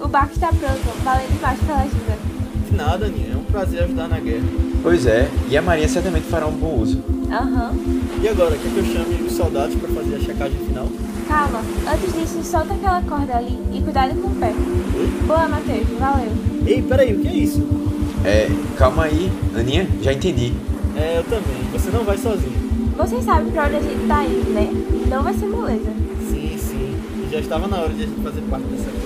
o barco está pronto. Valeu demais pela ajuda. De nada, Aninha. É um prazer ajudar na guerra. Pois é, e a Maria certamente fará um bom uso. Aham. E agora, quer que eu chame os soldados para fazer a checagem final? Calma, antes disso, solta aquela corda ali e cuidado com o pé. Oi? Boa, Matheus, valeu. Ei, peraí, o que é isso? É, calma aí, Aninha, já entendi. É, eu também. Você não vai sozinho. Vocês sabem pra onde a gente tá indo, né? Não vai ser moleza. Sim, sim. E já estava na hora de a gente fazer parte dessa coisa.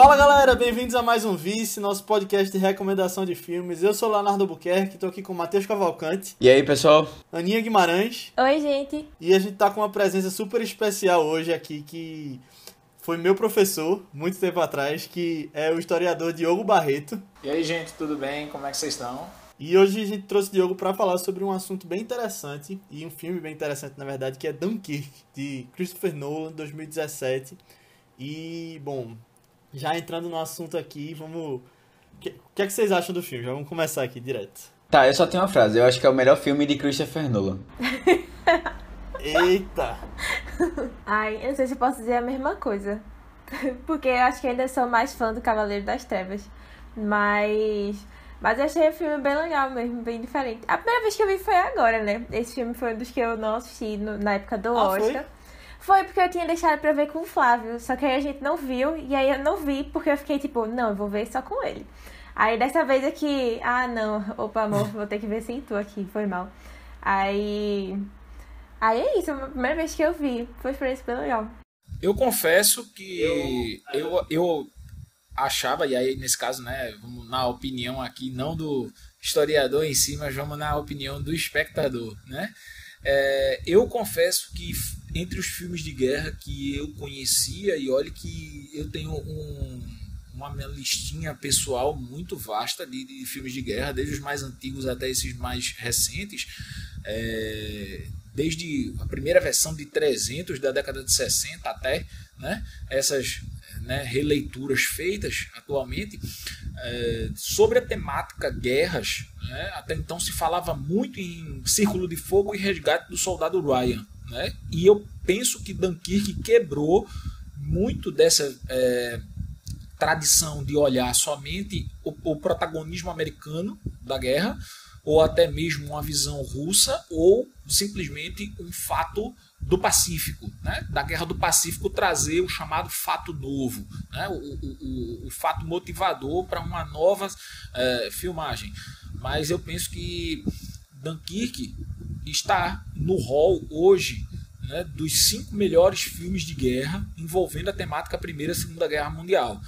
Fala galera, bem-vindos a mais um Vice, nosso podcast de recomendação de filmes. Eu sou Leonardo Buquerque, tô aqui com o Matheus Cavalcante, E aí, pessoal? Aninha Guimarães Oi, gente. e a gente tá com uma presença super especial hoje aqui que foi meu professor muito tempo atrás, que é o historiador Diogo Barreto. E aí, gente, tudo bem? Como é que vocês estão? E hoje a gente trouxe o Diogo para falar sobre um assunto bem interessante e um filme bem interessante, na verdade, que é Dunkirk, de Christopher Nolan, 2017. E, bom, já entrando no assunto aqui, vamos. O que, é que vocês acham do filme? Já vamos começar aqui direto. Tá, eu só tenho uma frase. Eu acho que é o melhor filme de Christopher Nolan. Eita! Ai, eu não sei se eu posso dizer a mesma coisa. Porque eu acho que ainda sou mais fã do Cavaleiro das Trevas. Mas. Mas eu achei o filme bem legal mesmo, bem diferente. A primeira vez que eu vi foi agora, né? Esse filme foi um dos que eu não assisti no- na época do Ah? Oscar. Foi porque eu tinha deixado pra ver com o Flávio, só que aí a gente não viu, e aí eu não vi porque eu fiquei tipo, não, eu vou ver só com ele. Aí dessa vez aqui, ah não, opa amor, vou ter que ver sem tu aqui, foi mal. Aí. Aí é isso, a primeira vez que eu vi, foi uma experiência bem legal. Eu confesso que eu, eu achava, e aí nesse caso, né, vamos na opinião aqui, não do historiador em si, mas vamos na opinião do espectador, né? É, eu confesso que entre os filmes de guerra que eu conhecia, e olhe que eu tenho um, uma minha listinha pessoal muito vasta de, de filmes de guerra, desde os mais antigos até esses mais recentes, é, desde a primeira versão de 300 da década de 60 até né, essas né, releituras feitas atualmente é, sobre a temática guerras. Né, até então se falava muito em Círculo de Fogo e Resgate do Soldado Ryan. Né, e eu penso que Dunkirk quebrou muito dessa é, tradição de olhar somente o, o protagonismo americano da guerra, ou até mesmo uma visão russa, ou simplesmente um fato do Pacífico, né? da Guerra do Pacífico trazer o chamado fato novo, né? o, o, o, o fato motivador para uma nova eh, filmagem. Mas eu penso que Dunkirk está no hall hoje né, dos cinco melhores filmes de guerra envolvendo a temática Primeira e Segunda Guerra Mundial.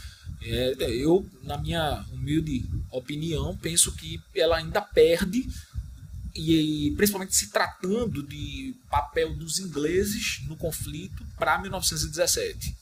É, eu, na minha humilde opinião, penso que ela ainda perde, e principalmente se tratando de papel dos ingleses no conflito para 1917.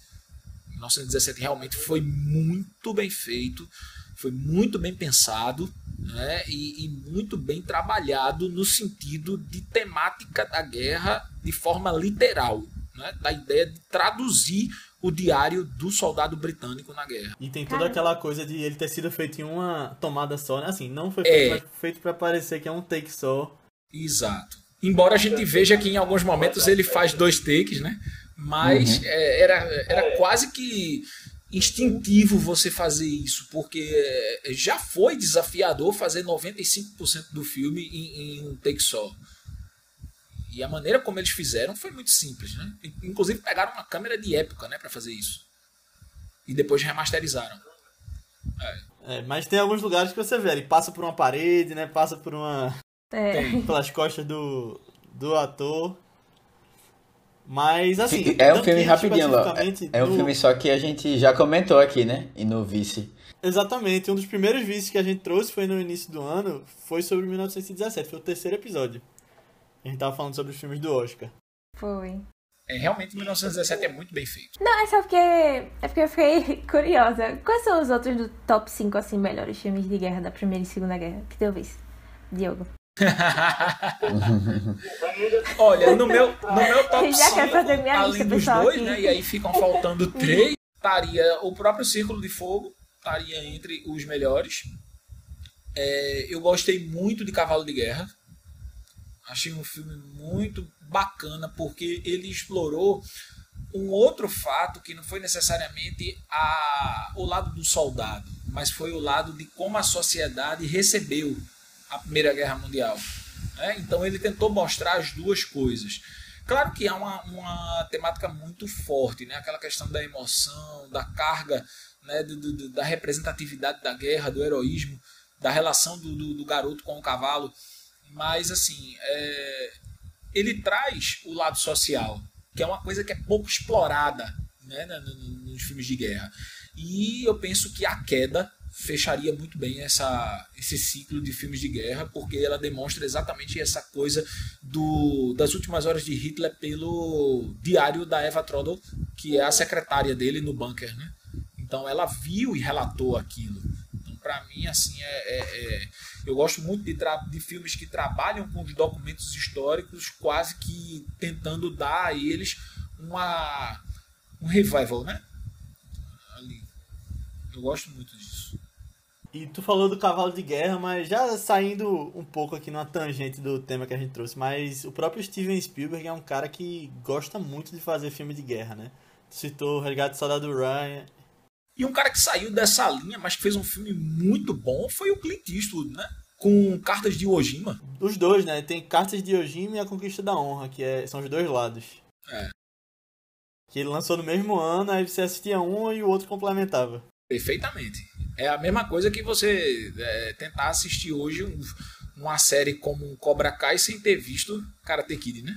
1917 realmente foi muito bem feito, foi muito bem pensado né, e, e muito bem trabalhado no sentido de temática da guerra de forma literal, né, da ideia de traduzir o diário do soldado britânico na guerra. E tem toda aquela coisa de ele ter sido feito em uma tomada só, né? Assim, não foi É. feito, mas feito pra parecer que é um take só. Exato. Embora a gente veja que em alguns momentos ele faz dois takes, né? Mas é, era, era quase que instintivo você fazer isso, porque é, já foi desafiador fazer 95% do filme em, em um take só. E a maneira como eles fizeram foi muito simples, né? Inclusive pegaram uma câmera de época, né, para fazer isso. E depois remasterizaram. É, mas tem alguns lugares que você vê, ele passa por uma parede, né? Passa por uma. É. pelas costas do, do ator. Mas assim. É um filme Dunkirk rapidinho, especificamente, É um no- filme só que a gente já comentou aqui, né? E no Vice. Exatamente, um dos primeiros vídeos que a gente trouxe foi no início do ano, foi sobre 1917, foi o terceiro episódio. A gente tava falando sobre os filmes do Oscar. Foi. É, realmente 1917 é muito bem feito. Não, é só porque. É porque eu fiquei curiosa. Quais são os outros do top 5 assim, melhores filmes de guerra da Primeira e Segunda Guerra? Que tu visse? Diogo. Olha, no meu, no meu top Já quero 5, fazer minha além lista, dos pessoal, dois, aqui. né, e aí ficam faltando três, estaria o próprio Círculo de Fogo, estaria entre os melhores. É, eu gostei muito de Cavalo de Guerra. Achei um filme muito bacana porque ele explorou um outro fato que não foi necessariamente a, o lado do soldado, mas foi o lado de como a sociedade recebeu a Primeira Guerra Mundial. Né? Então ele tentou mostrar as duas coisas. Claro que há uma, uma temática muito forte, né? aquela questão da emoção, da carga, né? do, do, da representatividade da guerra, do heroísmo, da relação do, do, do garoto com o cavalo. Mas, assim, é... ele traz o lado social, que é uma coisa que é pouco explorada né? nos filmes de guerra. E eu penso que a queda fecharia muito bem essa, esse ciclo de filmes de guerra, porque ela demonstra exatamente essa coisa do, das últimas horas de Hitler pelo diário da Eva Trodel, que é a secretária dele no bunker. Né? Então ela viu e relatou aquilo. Para mim, assim, é, é, é, eu gosto muito de, de filmes que trabalham com os documentos históricos, quase que tentando dar a eles uma, um revival, né? Ali. Eu gosto muito disso. E tu falou do cavalo de guerra, mas já saindo um pouco aqui numa tangente do tema que a gente trouxe, mas o próprio Steven Spielberg é um cara que gosta muito de fazer filme de guerra, né? Tu citou o Resgate do Soldado Ryan. E um cara que saiu dessa linha, mas que fez um filme muito bom, foi o Clint Eastwood, né? Com Cartas de Ojima. Os dois, né? Tem Cartas de Ojima e A Conquista da Honra, que é, são os dois lados. É. Que ele lançou no mesmo ano, aí você assistia um e o outro complementava. Perfeitamente. É a mesma coisa que você é, tentar assistir hoje um, uma série como Cobra Kai sem ter visto Karate Kid, né?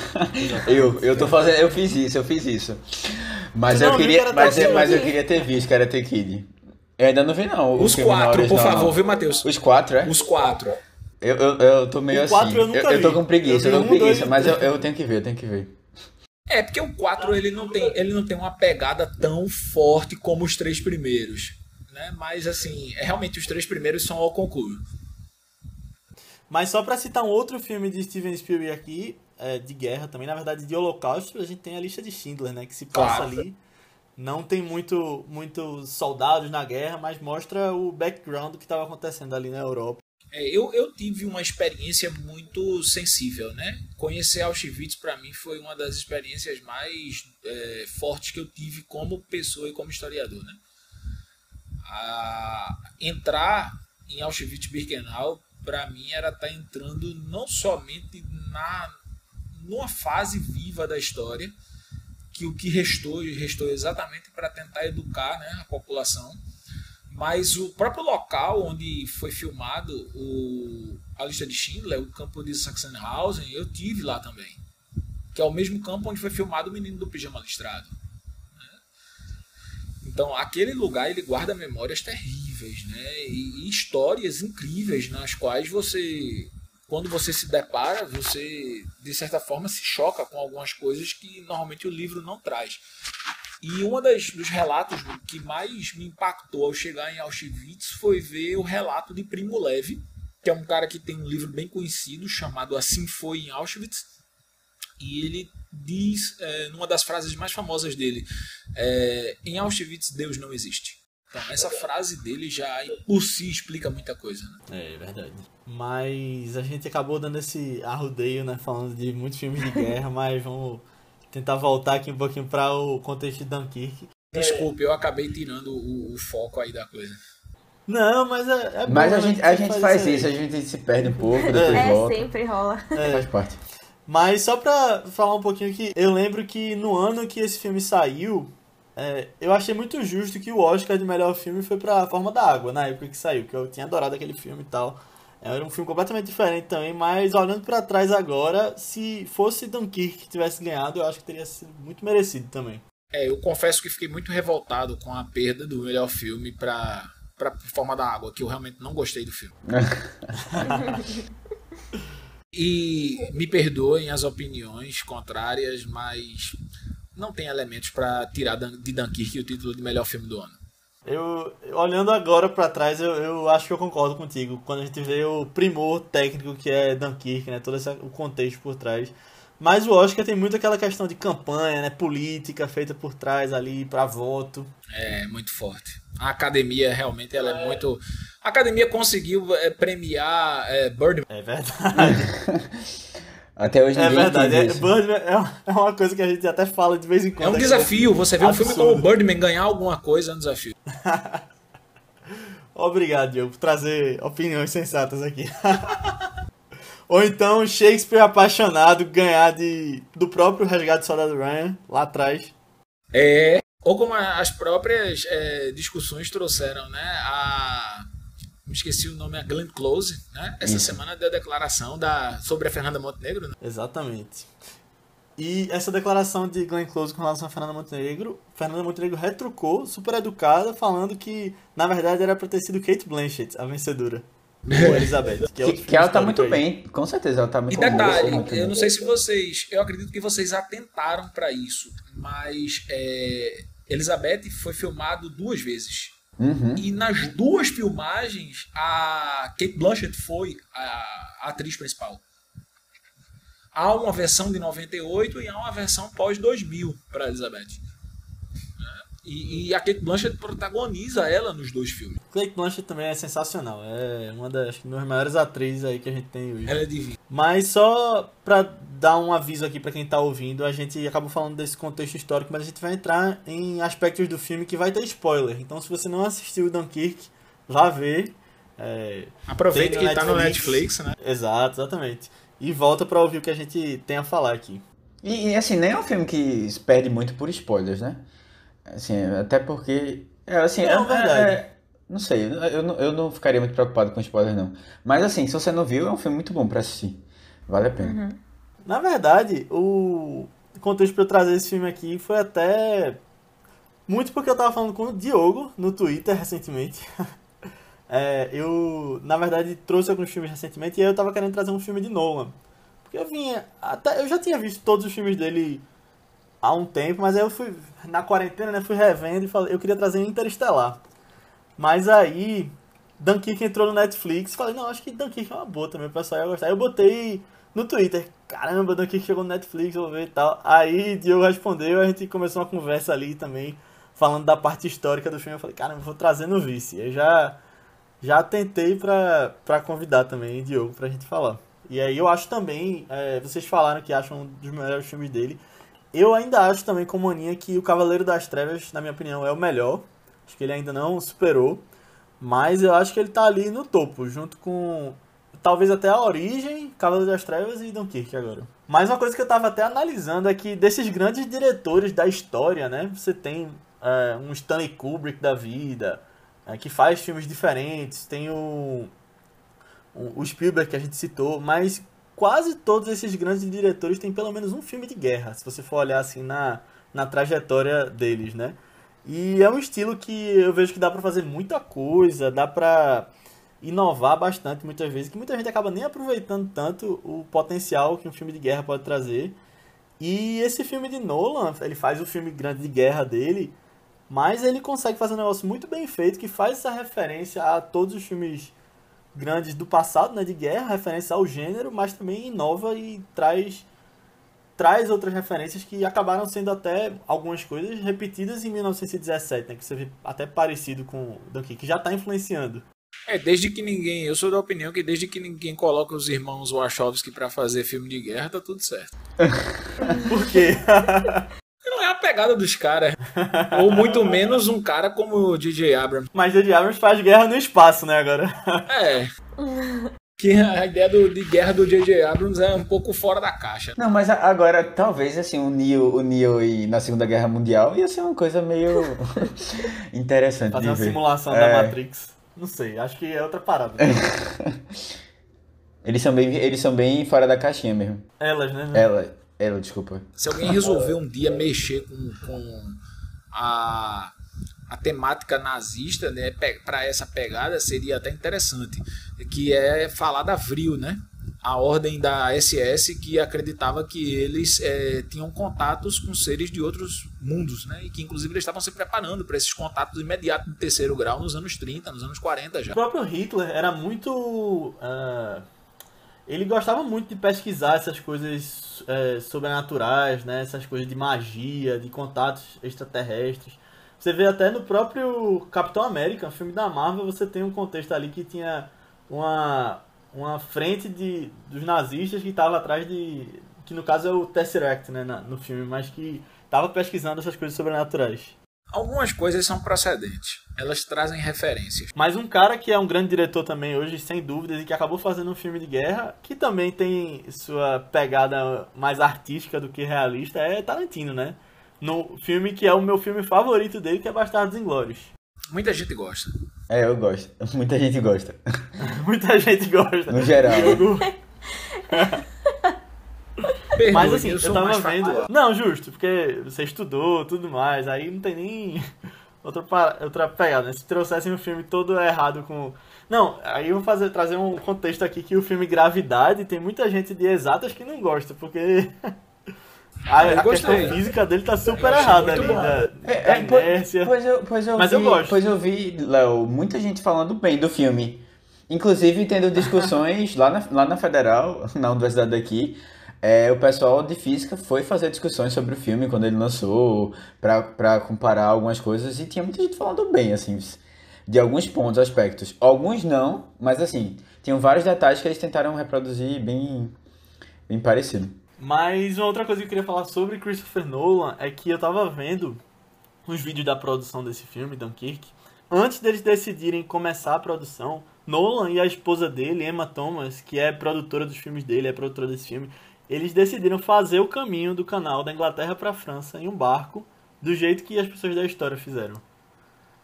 eu, eu tô fazendo, eu fiz isso, eu fiz isso. Mas eu queria, mas, eu, mas eu queria ter visto Karate Kid. Eu ainda não vi não. Os quatro, por favor, viu, Matheus? Os quatro, é? Os quatro. Eu, eu, eu tô meio o assim. Eu, eu, eu, tô com preguiça, eu, tô com um, preguiça, dois, mas eu, eu tenho que ver, eu tenho que ver. É, porque o 4 ele não tem, ele não tem uma pegada tão forte como os três primeiros, né? Mas assim, é, realmente os três primeiros são ao concurso. Mas só para citar um outro filme de Steven Spielberg aqui, é, de guerra também, na verdade de holocausto, a gente tem a lista de Schindler, né, que se passa claro. ali. Não tem muito muitos soldados na guerra, mas mostra o background do que estava acontecendo ali na Europa. É, eu, eu tive uma experiência muito sensível, né? Conhecer Auschwitz para mim foi uma das experiências mais é, fortes que eu tive como pessoa e como historiador, né? A, entrar em Auschwitz-Birkenau para mim era estar tá entrando não somente na numa fase viva da história, que o que restou restou exatamente para tentar educar né, a população mas o próprio local onde foi filmado o, a lista de Schindler, o campo de Sachsenhausen, eu tive lá também. Que é o mesmo campo onde foi filmado o Menino do Pijama Listrado. Né? Então, aquele lugar ele guarda memórias terríveis, né? E, e, histórias incríveis nas quais você, quando você se depara, você de certa forma se choca com algumas coisas que normalmente o livro não traz. E um dos relatos que mais me impactou ao chegar em Auschwitz foi ver o relato de Primo Levi, que é um cara que tem um livro bem conhecido chamado Assim Foi em Auschwitz. E ele diz, é, numa das frases mais famosas dele, é, em Auschwitz Deus não existe. Então, essa frase dele já por si explica muita coisa. Né? É, verdade. Mas a gente acabou dando esse arrudeio, né? Falando de muitos filmes de guerra, mas vamos tentar voltar aqui um pouquinho para o contexto de Dunkirk. Desculpe, eu acabei tirando o, o foco aí da coisa. Não, mas é, é Mas a gente, a gente faz isso, isso, a gente se perde um pouco, depois é, volta. sempre rola. É. Faz parte. Mas só pra falar um pouquinho que eu lembro que no ano que esse filme saiu, é, eu achei muito justo que o Oscar de melhor filme foi pra Forma da Água, na época que saiu, que eu tinha adorado aquele filme e tal. Era um filme completamente diferente também, mas olhando para trás agora, se fosse Dunkirk que tivesse ganhado, eu acho que teria sido muito merecido também. É, eu confesso que fiquei muito revoltado com a perda do melhor filme para para Forma da Água, que eu realmente não gostei do filme. e me perdoem as opiniões contrárias, mas não tem elementos para tirar de Dunkirk o título de melhor filme do ano. Eu, olhando agora para trás, eu, eu acho que eu concordo contigo. Quando a gente vê o primor técnico que é Dunkirk, né? Todo esse, o contexto por trás. Mas o Oscar tem muito aquela questão de campanha, né? Política feita por trás ali para voto. É, muito forte. A academia realmente ela é muito. A academia conseguiu é, premiar é, Birdman. É verdade. Até hoje É verdade. É, Birdman é, é uma coisa que a gente até fala de vez em quando. É um desafio. Você vê um filme como Birdman ganhar alguma coisa é um desafio. Obrigado, Diogo, por trazer opiniões sensatas aqui. Ou então Shakespeare apaixonado ganhar de, do próprio Resgate do Soldado Ryan lá atrás. É. Ou como as próprias é, discussões trouxeram, né? A. Esqueci o nome, a Glenn Close, né? Essa Isso. semana deu a declaração da, sobre a Fernanda Montenegro, né? Exatamente. E essa declaração de Glenn Close com relação a Fernanda Montenegro, Fernanda Montenegro retrucou, super educada, falando que na verdade era pra ter sido Kate Blanchett a vencedora. Ou Elizabeth. Que, é que, que ela tá muito aí. bem, com certeza ela tá muito bem. E detalhe, eu não sei se vocês, eu acredito que vocês atentaram para isso, mas é, Elizabeth foi filmado duas vezes. Uhum. E nas duas filmagens, a Kate Blanchett foi a, atriz principal. Há uma versão de 98 e há uma versão pós 2000 para Elizabeth. E, e, a Kate Blanchett protagoniza ela nos dois filmes. Kate Blanchett também é sensacional. É uma das maiores atrizes aí que a gente tem hoje. Ela é divina. Mas só pra dar um aviso aqui para quem tá ouvindo, a gente acabou falando desse contexto histórico, mas a gente vai entrar em aspectos do filme que vai ter spoiler. Então se você não assistiu Dunkirk, vá ver. É, Aproveita que Netflix. tá no Netflix, né? Exato, exatamente. E volta para ouvir o que a gente tem a falar aqui. E, e assim, nem é um filme que perde muito por spoilers, né? Assim, até porque. É, assim, não, é, verdade. É, não sei, eu não, eu não ficaria muito preocupado com spoiler, não. Mas assim, se você não viu, é um filme muito bom pra assistir. Vale a pena. Uhum. Na verdade, o contexto pra eu trazer esse filme aqui foi até. Muito porque eu tava falando com o Diogo no Twitter recentemente. é, eu, na verdade, trouxe alguns filmes recentemente e eu tava querendo trazer um filme de Nolan. Porque eu vinha. Até, eu já tinha visto todos os filmes dele há um tempo, mas aí eu fui na quarentena, né, fui revendo e falei, eu queria trazer Interestelar. Mas aí Dunkirk entrou no Netflix, falei, não, acho que Dunkirk é uma boa também, o pessoal ia gostar. Eu botei no Twitter, caramba, Dunkirk chegou no Netflix, vou ver e tal. Aí Diogo respondeu, a gente começou uma conversa ali também, falando da parte histórica do filme. Eu falei, caramba, vou trazer no vice. Eu já já tentei pra, pra convidar também Diogo pra gente falar. E aí eu acho também, é, vocês falaram que acham um dos melhores filmes dele. Eu ainda acho também, como Aninha, que o Cavaleiro das Trevas, na minha opinião, é o melhor. Acho que ele ainda não superou. Mas eu acho que ele tá ali no topo, junto com talvez até a origem, Cavaleiro das Trevas e Dunkirk agora. Mas uma coisa que eu tava até analisando é que desses grandes diretores da história, né? Você tem é, um Stanley Kubrick da vida, é, que faz filmes diferentes, tem o, o Spielberg que a gente citou, mas quase todos esses grandes diretores têm pelo menos um filme de guerra, se você for olhar assim na, na trajetória deles, né? E é um estilo que eu vejo que dá para fazer muita coisa, dá para inovar bastante muitas vezes, que muita gente acaba nem aproveitando tanto o potencial que um filme de guerra pode trazer. E esse filme de Nolan, ele faz o filme grande de guerra dele, mas ele consegue fazer um negócio muito bem feito que faz essa referência a todos os filmes grandes do passado, né, de guerra, referência ao gênero, mas também inova e traz traz outras referências que acabaram sendo até algumas coisas repetidas em 1917, né, que você vê até parecido com Dunkirk, que já está influenciando. É, desde que ninguém, eu sou da opinião que desde que ninguém coloca os irmãos Wachowski para fazer filme de guerra, tá tudo certo. Por quê? não é a pegada dos caras. Ou muito menos um cara como o DJ Abrams. Mas DJ Abrams faz guerra no espaço, né, agora? É. Que a ideia do, de guerra do J.J. Abrams é um pouco fora da caixa. Não, mas agora, talvez, assim, o Neo, o Neo e na Segunda Guerra Mundial ia ser uma coisa meio interessante Fazer uma ver. simulação é... da Matrix. Não sei, acho que é outra parada. eles, são bem, eles são bem fora da caixinha mesmo. Elas, né? Ela, ela, desculpa. Se alguém resolver um dia mexer com, com a, a temática nazista, né, para essa pegada, seria até interessante. Que é falar da Vril, né? A ordem da SS que acreditava que eles é, tinham contatos com seres de outros mundos, né? E que inclusive eles estavam se preparando para esses contatos imediatos de terceiro grau nos anos 30, nos anos 40 já. O próprio Hitler era muito. Uh ele gostava muito de pesquisar essas coisas é, sobrenaturais, né? Essas coisas de magia, de contatos extraterrestres. Você vê até no próprio Capitão América, filme da Marvel, você tem um contexto ali que tinha uma, uma frente de, dos nazistas que estava atrás de. que no caso é o Tesseract, né, no filme, mas que estava pesquisando essas coisas sobrenaturais. Algumas coisas são procedentes, elas trazem referências. Mas um cara que é um grande diretor também hoje, sem dúvidas, e que acabou fazendo um filme de guerra, que também tem sua pegada mais artística do que realista, é Tarantino, né? No filme que é o meu filme favorito dele, que é Bastardos Inglórios. Muita gente gosta. É, eu gosto. Muita gente gosta. Muita gente gosta. No geral. Perdoe, Mas assim, eu, eu tava vendo. Não, justo, porque você estudou tudo mais, aí não tem nem outra, outra pegada, né? Se trouxessem um filme todo errado com. Não, aí eu vou fazer, trazer um contexto aqui que o filme Gravidade tem muita gente de exatas que não gosta, porque. A, a questão física dele tá super errada ali, da, é, é, inércia. Pois eu, pois eu Mas vi, eu gosto. Pois eu vi, Léo, muita gente falando bem do filme. Inclusive tendo discussões lá na, lá na Federal, na universidade daqui, é, o pessoal de física foi fazer discussões sobre o filme quando ele lançou, para comparar algumas coisas, e tinha muita gente falando bem, assim, de alguns pontos, aspectos. Alguns não, mas assim, tinham vários detalhes que eles tentaram reproduzir bem, bem parecido. Mas uma outra coisa que eu queria falar sobre Christopher Nolan é que eu tava vendo os vídeos da produção desse filme, Dunkirk. Antes deles decidirem começar a produção, Nolan e a esposa dele, Emma Thomas, que é produtora dos filmes dele, é produtora desse filme, eles decidiram fazer o caminho do canal da Inglaterra para a França em um barco, do jeito que as pessoas da história fizeram.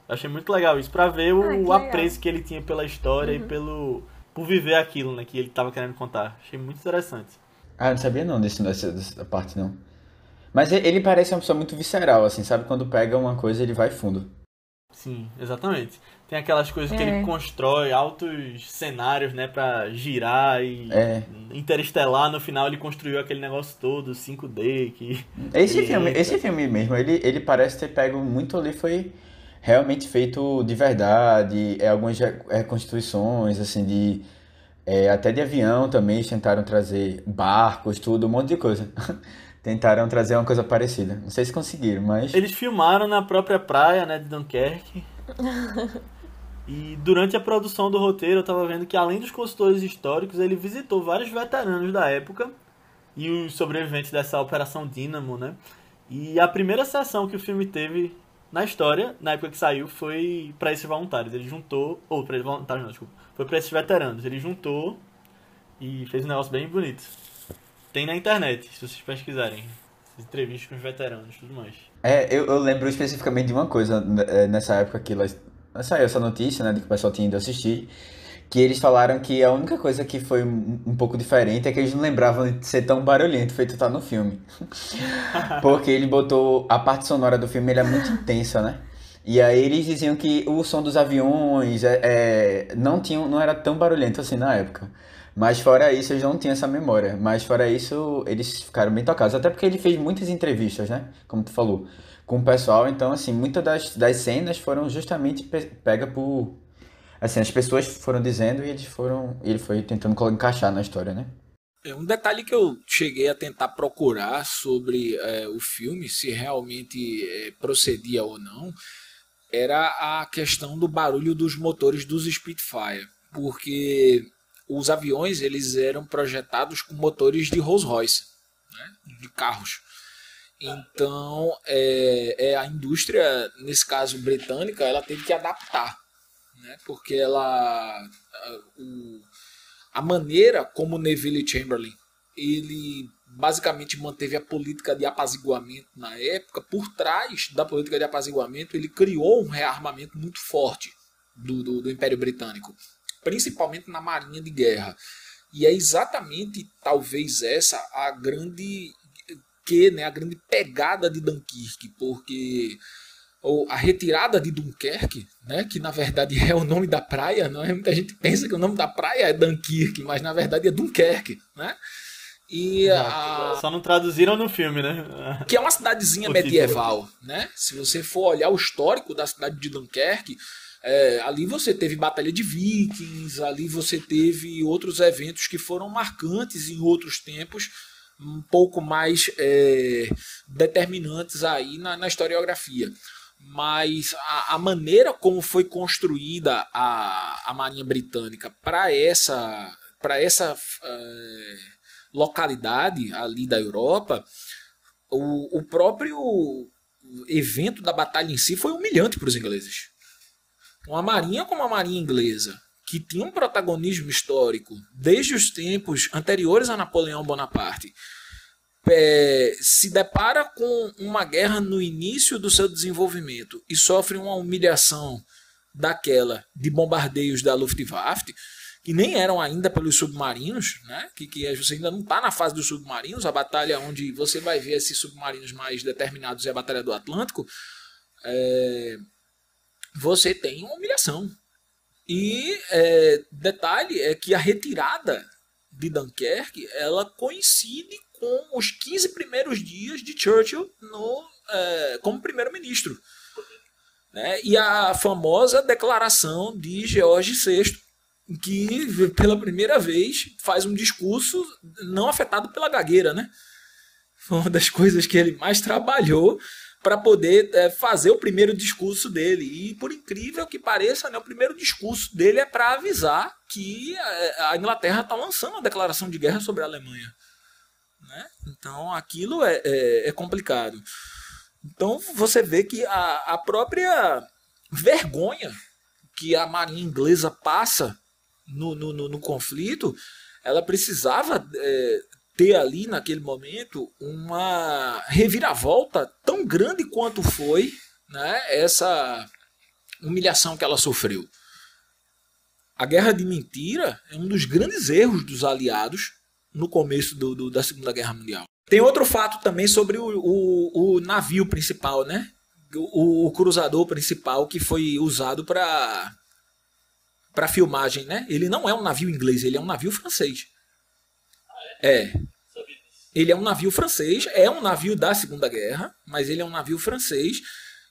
Eu achei muito legal isso, para ver o ah, que apreço que ele tinha pela história uhum. e pelo por viver aquilo né, que ele estava querendo contar. Achei muito interessante. Ah, não sabia não desse, dessa, dessa parte não. Mas ele parece uma pessoa muito visceral, assim, sabe? Quando pega uma coisa, ele vai fundo. Sim, exatamente. Tem aquelas coisas é. que ele é. constrói altos cenários, né, para girar e é. interestelar, no final ele construiu aquele negócio todo, 5D que Esse filme, esse filme mesmo, ele ele parece ter pego muito ali foi realmente feito de verdade, é algumas reconstruções assim de é, até de avião também eles tentaram trazer barcos, tudo, um monte de coisa. tentaram trazer uma coisa parecida. Não sei se conseguiram, mas eles filmaram na própria praia, né, de Dunkerque. E durante a produção do roteiro, eu estava vendo que além dos consultores históricos, ele visitou vários veteranos da época e os sobreviventes dessa Operação Dínamo, né? E a primeira sessão que o filme teve na história, na época que saiu, foi para esses voluntários. Ele juntou, ou para esses voluntários, não, desculpa, foi para esses veteranos. Ele juntou e fez um negócio bem bonito. Tem na internet, se vocês pesquisarem. Entrevistas com os veteranos e tudo mais. É, eu, eu lembro especificamente de uma coisa né, é, nessa época que saiu essa notícia, né, de que o pessoal tinha ido assistir, que eles falaram que a única coisa que foi um, um pouco diferente é que eles não lembravam de ser tão barulhento feito tá no filme. Porque ele botou a parte sonora do filme, ele é muito intensa, né? E aí eles diziam que o som dos aviões é, é, não, tinham, não era tão barulhento assim na época. Mas fora isso, eles não tinham essa memória. Mas fora isso, eles ficaram bem tocados. Até porque ele fez muitas entrevistas, né? Como tu falou com o pessoal. Então, assim, muitas das, das cenas foram justamente pe pega por. Assim, as pessoas foram dizendo e eles foram. ele foi tentando encaixar na história, né? É um detalhe que eu cheguei a tentar procurar sobre é, o filme, se realmente é, procedia ou não, era a questão do barulho dos motores dos Spitfire, porque os aviões eles eram projetados com motores de Rolls Royce, né, de carros. Então, é, é, a indústria, nesse caso britânica, ela teve que adaptar, né? porque ela a, o, a maneira como Neville Chamberlain ele basicamente manteve a política de apaziguamento na época, por trás da política de apaziguamento, ele criou um rearmamento muito forte do, do, do Império Britânico, principalmente na marinha de guerra. E é exatamente, talvez, essa a grande que né, a grande pegada de Dunkirk, porque ou a retirada de Dunkerque, né, que na verdade é o nome da praia, não é? Muita gente pensa que o nome da praia é Dunkirk, mas na verdade é Dunkerque, né? E a... Só não traduziram no filme, né? Que é uma cidadezinha medieval, né? Se você for olhar o histórico da cidade de Dunkerque, É, ali você teve Batalha de Vikings, ali você teve outros eventos que foram marcantes em outros tempos, um pouco mais é, determinantes aí na, na historiografia. Mas a, a, maneira como foi construída a, a Marinha Britânica para essa, pra essa é, localidade ali da Europa, o, o próprio evento da batalha em si foi humilhante para os ingleses. Uma marinha como a marinha inglesa, que tinha um protagonismo histórico desde os tempos anteriores a Napoleão Bonaparte, é, se depara com uma guerra no início do seu desenvolvimento e sofre uma humilhação daquela de bombardeios da Luftwaffe, que nem eram ainda pelos submarinos, né? que, que você ainda não está na fase dos submarinos, a batalha onde você vai ver esses submarinos mais determinados é a Batalha do Atlântico, é, você tem uma humilhação. E é, detalhe é que a retirada de Dunkerque ela coincide com os 15 primeiros dias de Churchill no, é, como primeiro-ministro. Né? E a famosa declaração de George VI, que pela primeira vez faz um discurso não afetado pela gagueira, né? Foi uma das coisas que ele mais trabalhou para poder é, fazer o primeiro discurso dele. E por incrível que pareça, né, o primeiro discurso dele é para avisar que é, a Inglaterra está lançando uma declaração de guerra sobre a Alemanha. Né? Então aquilo é, é, é, complicado. Então você vê que a, a própria vergonha que a marinha inglesa passa no, no, no, no conflito, ela precisava é, ter ali naquele momento uma reviravolta tão grande quanto foi né, essa humilhação que ela sofreu. A guerra de mentira é um dos grandes erros dos aliados no começo do, do, da Segunda Guerra Mundial. Tem outro fato também sobre o, o, o navio principal, né? O, o, cruzador principal que foi usado para para filmagem, né? Ele não é um navio inglês, ele é um navio francês. É. Ele é um navio francês, é um navio da Segunda Guerra, mas ele é um navio francês.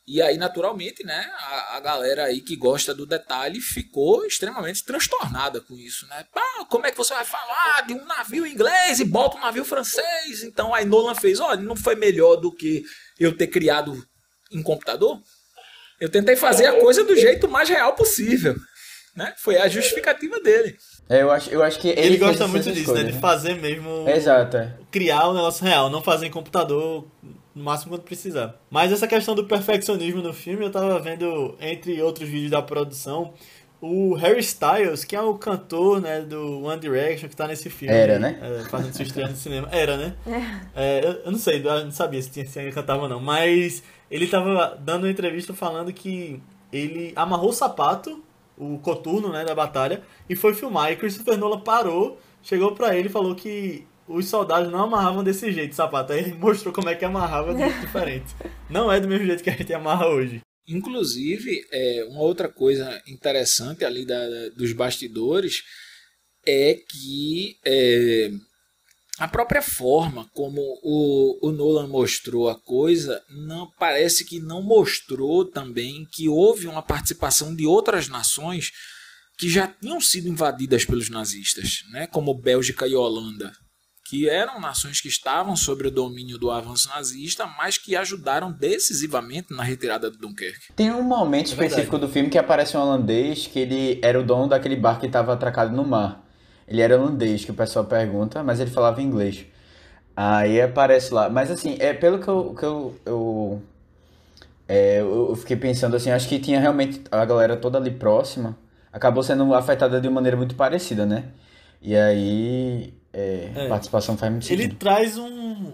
E aí, naturalmente, né, a, a galera aí que gosta do detalhe ficou extremamente transtornada com isso, né? Pá, como é que você vai falar de um navio inglês e bota um navio francês? Então aí Nolan fez, olha, não foi melhor do que eu ter criado em computador? Eu tentei fazer a coisa do jeito mais real possível. Né? Foi a justificativa dele. É, eu, acho, eu acho que ele, ele gosta muito disso, coisas, né? De fazer mesmo. Exato. É. Criar o um negócio real, não fazer em computador no máximo quando precisar. Mas essa questão do perfeccionismo no filme, eu tava vendo, entre outros vídeos da produção, o Harry Styles, que é o cantor né, do One Direction, que tá nesse filme. Era, né? É, fazendo sua estreia no cinema. Era, né? É, eu, eu, não sei, eu não sabia se, tinha, se ainda cantava ou não. Mas ele tava dando uma entrevista falando que ele amarrou o sapato o coturno né, da batalha e foi filmar. E Christopher Nolan parou, chegou para ele e falou que os soldados não amarravam desse jeito sapato. Aí ele mostrou como é que amarrava de jeito diferente. Não é do mesmo jeito que a gente amarra hoje. Inclusive, é, uma outra coisa interessante ali da, dos bastidores é que é, a própria forma como o, o Nolan mostrou a coisa não parece que não mostrou também que houve uma participação de outras nações que já tinham sido invadidas pelos nazistas, né, como Bélgica e Holanda, que eram nações que estavam sob o domínio do avanço nazista, mas que ajudaram decisivamente na retirada do Dunkerque. Tem um momento é específico do filme que aparece um holandês que ele era o dono daquele barco que estava atracado no mar. Ele era holandês, que o pessoal pergunta, mas ele falava inglês. Aí aparece lá. Mas assim, é pelo que eu. Que eu, eu, é, eu fiquei pensando assim, acho que tinha realmente a galera toda ali próxima. Acabou sendo afetada de uma maneira muito parecida, né? E aí. É, é. participação faz muito sentido. Ele traz um.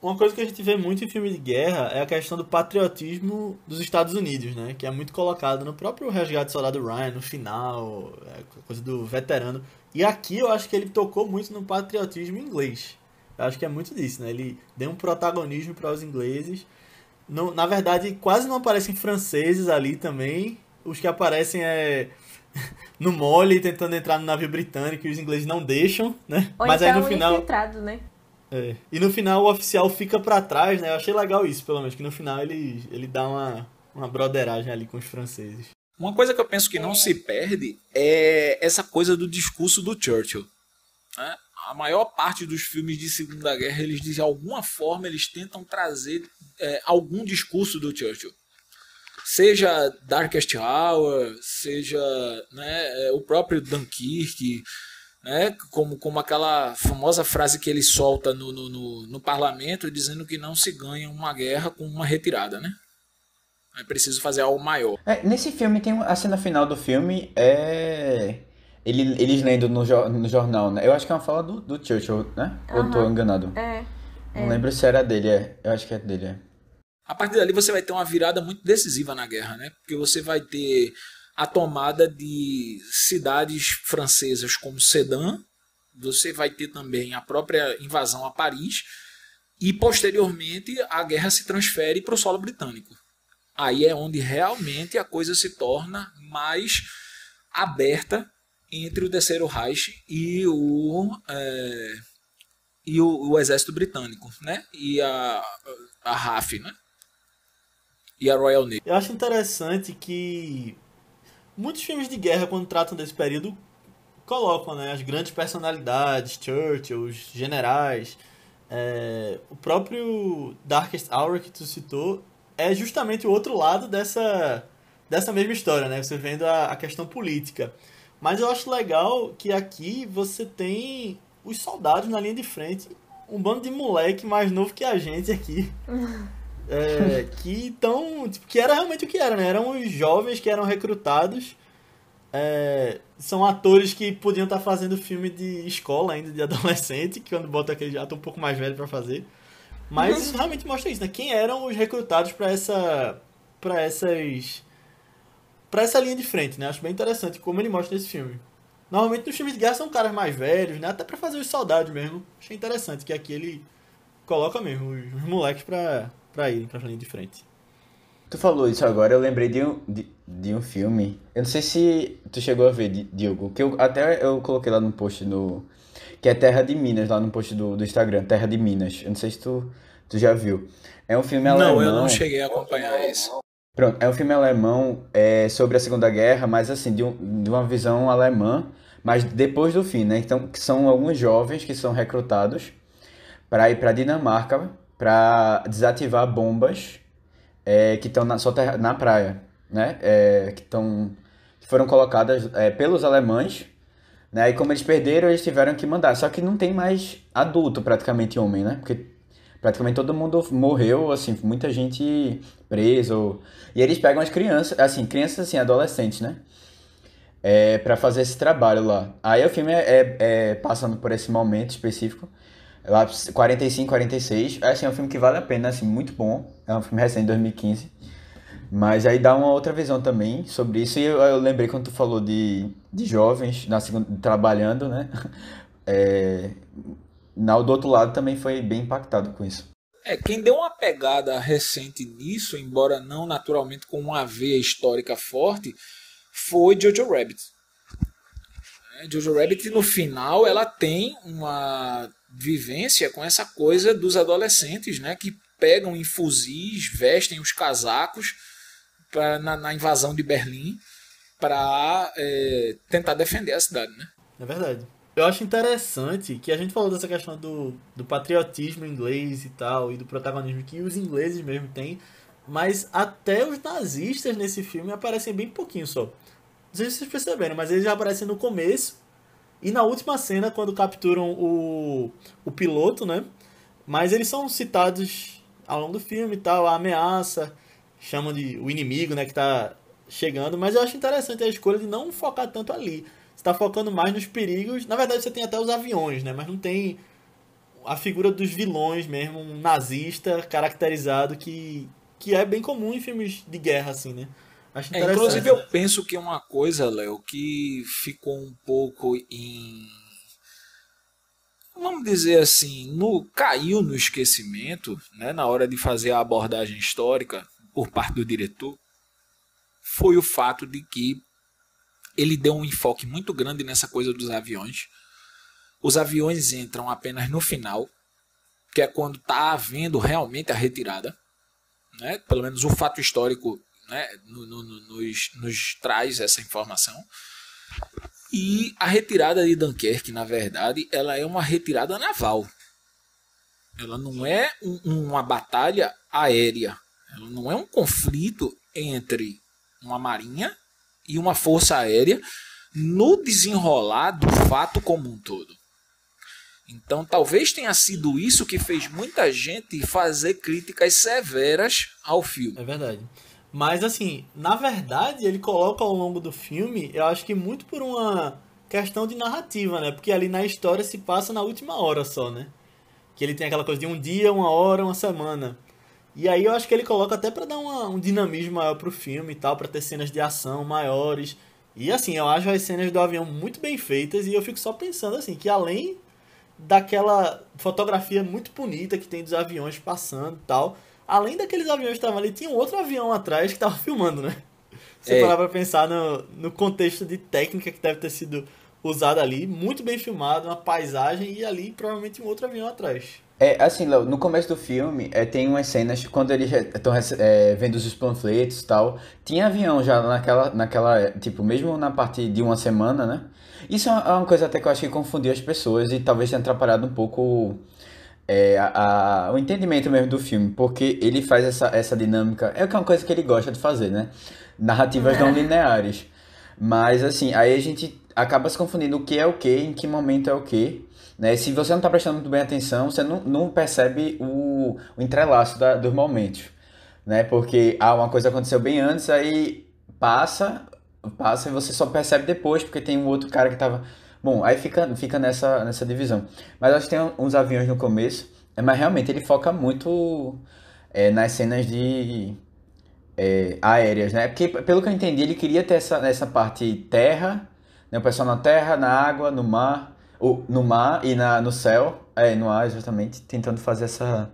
Uma coisa que a gente vê muito em filme de guerra é a questão do patriotismo dos Estados Unidos, né? Que é muito colocado no próprio Resgate do Soldado Ryan, no final, é coisa do veterano. E aqui eu acho que ele tocou muito no patriotismo inglês. Eu acho que é muito disso, né? Ele deu um protagonismo para os ingleses. Não, na verdade, quase não aparecem franceses ali também. Os que aparecem é no mole tentando entrar no navio britânico e os ingleses não deixam, né? Ou Mas então aí no final infiltrado, né? É. E no final o oficial fica para trás, né? Eu achei legal isso, pelo menos que no final ele ele dá uma uma broderagem ali com os franceses. Uma coisa que eu penso que não se perde é essa coisa do discurso do Churchill. Né? A maior parte dos filmes de Segunda Guerra, eles de alguma forma eles tentam trazer é, algum discurso do Churchill. Seja Darkest Hour, seja né, é, o próprio Dunkirk, né, como, como aquela famosa frase que ele solta no, no, no, no parlamento dizendo que não se ganha uma guerra com uma retirada, né? É preciso fazer algo maior. É, nesse filme tem a cena final do filme é ele, eles lendo no, no jornal, né? Eu acho que é uma fala do, do Churchill, né? Uhum. Ou eu tô enganado? É. Não é. lembro se era dele, é. Eu acho que é dele, é. A partir dali você vai ter uma virada muito decisiva na guerra, né? Porque você vai ter a tomada de cidades francesas como Sedan, você vai ter também a própria invasão a Paris, e posteriormente a guerra se transfere para o solo britânico. Aí é onde realmente a coisa se torna mais aberta entre o terceiro Reich e o, é, e o, o, exército britânico, né? E a, a RAF, né? E a Royal Navy. Eu acho interessante que muitos filmes de guerra, quando tratam desse período, colocam né, as grandes personalidades, Churchill, os generais, é, o próprio Darkest Hour que tu citou, é justamente o outro lado dessa, dessa mesma história, né? Você vendo a, a questão política. Mas eu acho legal que aqui você tem os soldados na linha de frente, um bando de moleque mais novo que a gente aqui. é, que então, tipo, que era realmente o que era, né? Eram os jovens que eram recrutados. É, são atores que podiam estar fazendo filme de escola ainda, de adolescente, que quando bota aquele ator um pouco mais velho para fazer. Mas uhum. isso realmente mostra isso, né? Quem eram os recrutados para essa para essas para essa linha de frente, né? Acho bem interessante como ele mostra nesse filme. Normalmente nos filmes de guerra são caras mais velhos, né? Até para fazer os soldados mesmo. Achei interessante que aqui ele coloca mesmo os, os moleques para para irem para a linha de frente. Tu falou isso agora, eu lembrei de um, de, de, um filme. Eu não sei se tu chegou a ver, Diogo, que eu até eu coloquei lá no post no que é Terra de Minas, lá no post do, do Instagram, Terra de Minas. Eu não sei se tu, tu já viu. É um filme alemão. Não, eu não cheguei a acompanhar isso. Pronto, é um filme alemão é, sobre a Segunda Guerra, mas assim, de, um, de uma visão alemã, mas depois do fim, né? Então, que são alguns jovens que são recrutados para ir para Dinamarca para desativar bombas é, que estão na, só na praia, né? É, que estão que foram colocadas é, pelos alemães né? E como eles perderam, eles tiveram que mandar. Só que não tem mais adulto, praticamente homem, né? Porque praticamente todo mundo morreu, assim, muita gente preso. E eles pegam as crianças, assim, crianças assim, adolescentes, né? É, para fazer esse trabalho lá. Aí o filme é, é, é, passando por esse momento específico, lá 45, 46. Assim, é um filme que vale a pena, assim, muito bom. É um filme recente, 2015. Mas aí dá uma outra visão também sobre isso. E eu, eu lembrei quando tu falou de, de jovens na segunda, trabalhando, né? É, na, do outro lado também foi bem impactado com isso. É, quem deu uma pegada recente nisso, embora não naturalmente com uma veia histórica forte, foi Jojo Rabbit. É, Jojo Rabbit, no final, ela tem uma vivência com essa coisa dos adolescentes, né? Que pegam em fuzis, vestem os casacos pra, na, na invasão de Berlim para é, tentar defender a cidade, né? É verdade. Eu acho interessante que a gente falou dessa questão do, do patriotismo inglês e tal, e do protagonismo que os ingleses mesmo têm, mas até os nazistas nesse filme aparecem bem pouquinho só. Não sei se vocês perceberam, mas eles já aparecem no começo e na última cena, quando capturam o, o piloto, né? Mas eles são citados ao longo do filme e tal, a ameaça chamam de o inimigo, né, que está chegando, mas eu acho interessante a escolha de não focar tanto ali. Você está focando mais nos perigos. Na verdade, você tem até os aviões, né, mas não tem a figura dos vilões mesmo, um nazista caracterizado que, que é bem comum em filmes de guerra, assim, né? Acho é, inclusive, eu penso que uma coisa, Léo, que ficou um pouco em. Vamos dizer assim, no caiu no esquecimento, né, na hora de fazer a abordagem histórica, por parte do diretor foi o fato de que ele deu um enfoque muito grande nessa coisa dos aviões. Os aviões entram apenas no final, que é quando está havendo realmente a retirada. Né? Pelo menos o fato histórico né, no, no, nos, nos traz essa informação. E a retirada de Dunkerque, na verdade, ela é uma retirada naval. Ela não é um, uma batalha aérea. Não é um conflito entre uma marinha e uma força aérea no desenrolar do fato como um todo. Então, talvez tenha sido isso que fez muita gente fazer críticas severas ao filme. É verdade. Mas, assim, na verdade, ele coloca ao longo do filme, eu acho que muito por uma questão de narrativa, né? Porque ali na história se passa na última hora só, né? Que ele tem aquela coisa de um dia, uma hora, uma semana. E aí eu acho que ele coloca até para dar uma, um dinamismo maior pro filme e tal, para ter cenas de ação maiores. E assim, eu acho as cenas do avião muito bem feitas e eu fico só pensando assim, que além daquela fotografia muito bonita que tem dos aviões passando e tal, além daqueles aviões que estavam ali, tinha um outro avião atrás que estava filmando, né? Você é. parar pra pensar no, no contexto de técnica que deve ter sido usada ali, muito bem filmado, uma paisagem e ali provavelmente um outro avião atrás. É, assim, Léo, no começo do filme, é, tem umas cenas quando eles estão é, vendo os panfletos e tal. Tinha avião já naquela, naquela, tipo, mesmo na parte de uma semana, né? Isso é uma coisa até que eu acho que confundiu as pessoas e talvez tenha atrapalhado um pouco é, a, a, o entendimento mesmo do filme, porque ele faz essa, essa dinâmica, é, é uma coisa que ele gosta de fazer, né? Narrativas não lineares. Mas, assim, aí a gente acaba se confundindo o que é o que, em que momento é o que. Né? Se você não está prestando muito bem atenção, você não, não percebe o, o entrelaço da, dos momentos. Né? Porque ah, uma coisa aconteceu bem antes, aí passa, passa e você só percebe depois, porque tem um outro cara que estava. Bom, aí fica, fica nessa, nessa divisão. Mas acho que tem uns aviões no começo, é, mas realmente ele foca muito é, nas cenas de é, aéreas, né? Porque, pelo que eu entendi, ele queria ter essa, essa parte terra, né? o pessoal na terra, na água, no mar, ou, no mar e na, no céu, é, no ar, exatamente, tentando fazer essa,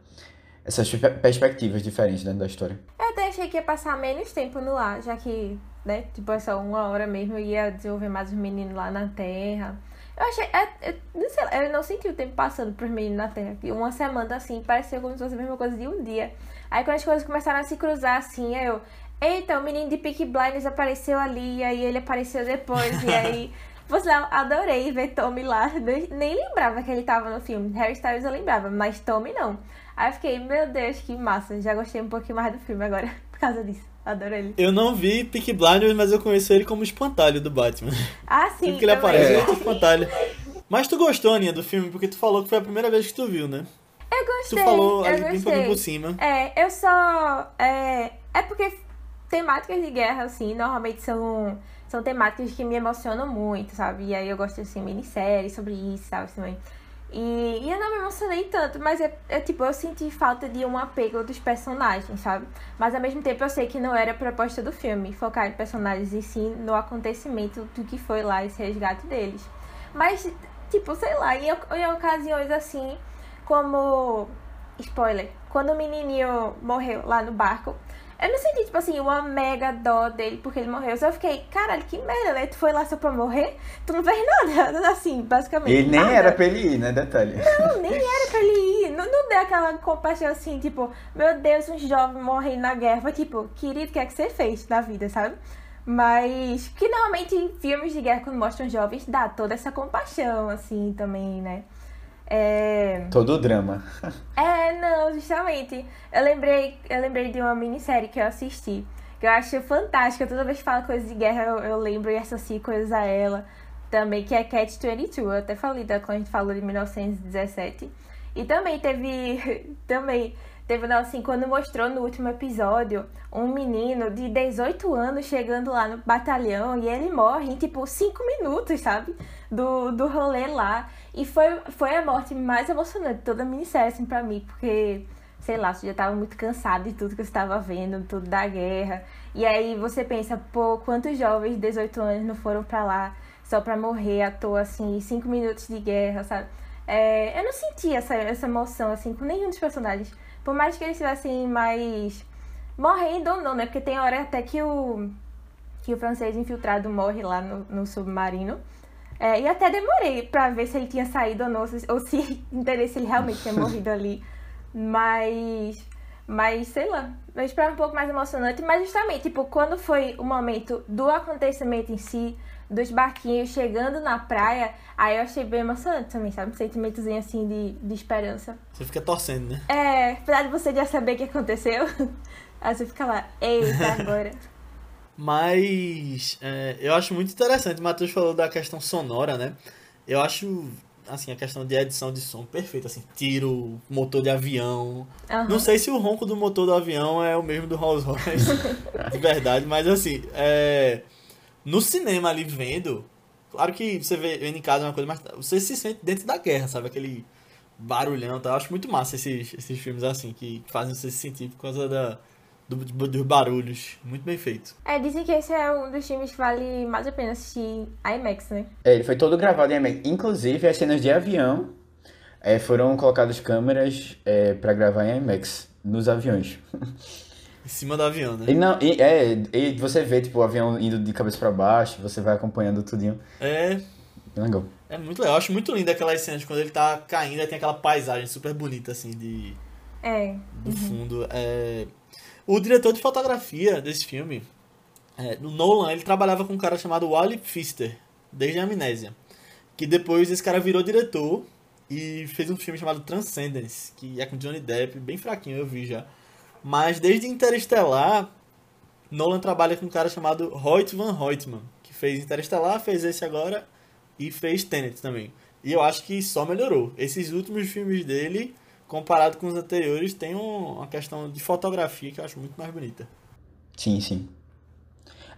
essas perspectivas diferentes dentro da história. Eu até achei que ia passar menos tempo no ar, já que né? Tipo, é só uma hora mesmo, eu ia desenvolver mais os meninos lá na Terra. Eu achei. É, é, não sei, eu não senti o tempo passando pros meninos na Terra. Uma semana assim, parecia como se fosse a mesma coisa de um dia. Aí quando as coisas começaram a se cruzar assim, eu. Eita, o menino de Peak Blinders apareceu ali, aí ele apareceu depois, e aí. Você adorei ver Tommy lá. Nem lembrava que ele tava no filme. Harry Styles eu lembrava, mas Tommy não. Aí eu fiquei, meu Deus, que massa. Já gostei um pouquinho mais do filme agora, por causa disso. Adoro ele. Eu não vi Peak Blinders, mas eu conheço ele como espantalho do Batman. Ah, sim. Sempre que ele aparece, é espantalho. Mas tu gostou, Aninha, do filme, porque tu falou que foi a primeira vez que tu viu, né? Eu gostei. Tu falou eu ali bem por cima. É, eu só. É, é porque temáticas de guerra, assim, normalmente são, são temáticas que me emocionam muito, sabe? E aí eu gosto de assim, minisséries sobre isso, sabe? Também. E, e eu não me emocionei tanto, mas é, é, tipo, eu senti falta de um apego dos personagens, sabe? Mas ao mesmo tempo eu sei que não era a proposta do filme, focar em personagens e sim no acontecimento do que foi lá esse resgate deles. Mas, tipo, sei lá, em, em ocasiões assim, como. Spoiler, quando o menininho morreu lá no barco, eu não senti, tipo assim, uma mega dó dele porque ele morreu. Eu só fiquei, caralho, que merda, né? Tu foi lá só pra morrer? Tu não fez nada, assim, basicamente. Ele nem nada. era pra ele ir, né? Detalhe. Não, nem era pra ele ir. Não, não deu aquela compaixão assim, tipo, meu Deus, um jovem morrendo na guerra. Foi tipo, querido, o que é que você fez na vida, sabe? Mas que normalmente em filmes de guerra, quando mostram jovens, dá toda essa compaixão, assim, também, né? É... Todo o drama. É, não, justamente. Eu lembrei, eu lembrei de uma minissérie que eu assisti, que eu acho fantástica. Toda vez que fala coisas de guerra, eu, eu lembro e associo coisas a ela. Também, que é Cat 22. Eu até falei da quando a gente falou de 1917. E também teve. Também Teve, assim, quando mostrou no último episódio um menino de 18 anos chegando lá no batalhão e ele morre em, tipo, 5 minutos, sabe? Do, do rolê lá. E foi, foi a morte mais emocionante toda a minissérie, assim, pra mim, porque, sei lá, você já tava muito cansado de tudo que você estava vendo, tudo da guerra. E aí você pensa, pô, quantos jovens de 18 anos não foram pra lá só pra morrer à toa, assim, 5 minutos de guerra, sabe? É, eu não senti essa, essa emoção, assim, com nenhum dos personagens. Por mais que eles estivessem mais morrendo ou não, né? Porque tem hora até que o, que o francês infiltrado morre lá no, no submarino. É, e até demorei pra ver se ele tinha saído ou não, ou se entender se ele realmente tinha morrido ali. Mas. Mas, sei lá, eu esperava um pouco mais emocionante, mas justamente, tipo, quando foi o momento do acontecimento em si, dos barquinhos chegando na praia, aí eu achei bem emocionante também, sabe? Um sentimentozinho assim de, de esperança. Você fica torcendo, né? É, apesar de você já saber o que aconteceu, aí você fica lá, eita, agora. Mas é, eu acho muito interessante. O Matheus falou da questão sonora, né? Eu acho assim a questão de edição de som perfeita, assim, tiro, motor de avião. Aham. Não sei se o ronco do motor do avião é o mesmo do Rolls Royce, de verdade, mas assim, é, no cinema ali vendo, claro que você vê vendo em casa é uma coisa, mas você se sente dentro da guerra, sabe? Aquele barulhão, tá? Eu acho muito massa esses, esses filmes assim, que fazem você se sentir por causa da, do, dos barulhos. Muito bem feito. É, dizem que esse é um dos filmes que vale mais a pena assistir em IMAX, né? É, ele foi todo gravado em IMAX. Inclusive, as cenas de avião é, foram colocadas câmeras é, para gravar em IMAX nos aviões. Em cima do avião, né? E não, e, é, e você vê tipo o avião indo de cabeça para baixo, você vai acompanhando tudinho. É, Bem legal. é muito legal. Eu acho muito lindo aquelas cenas quando ele tá caindo e tem aquela paisagem super bonita, assim, de, É. do fundo. É... O diretor de fotografia desse filme, é, o Nolan, ele trabalhava com um cara chamado Wally Pfister, desde a Amnésia. Que depois esse cara virou diretor e fez um filme chamado Transcendence, que é com Johnny Depp, bem fraquinho, eu vi já. Mas desde Interestelar, Nolan trabalha com um cara chamado Hoyt Van Hoytman, que fez Interestelar, fez esse agora e fez Tenet também. E eu acho que só melhorou. Esses últimos filmes dele, comparado com os anteriores, tem um- uma questão de fotografia que eu acho muito mais bonita. Sim, sim.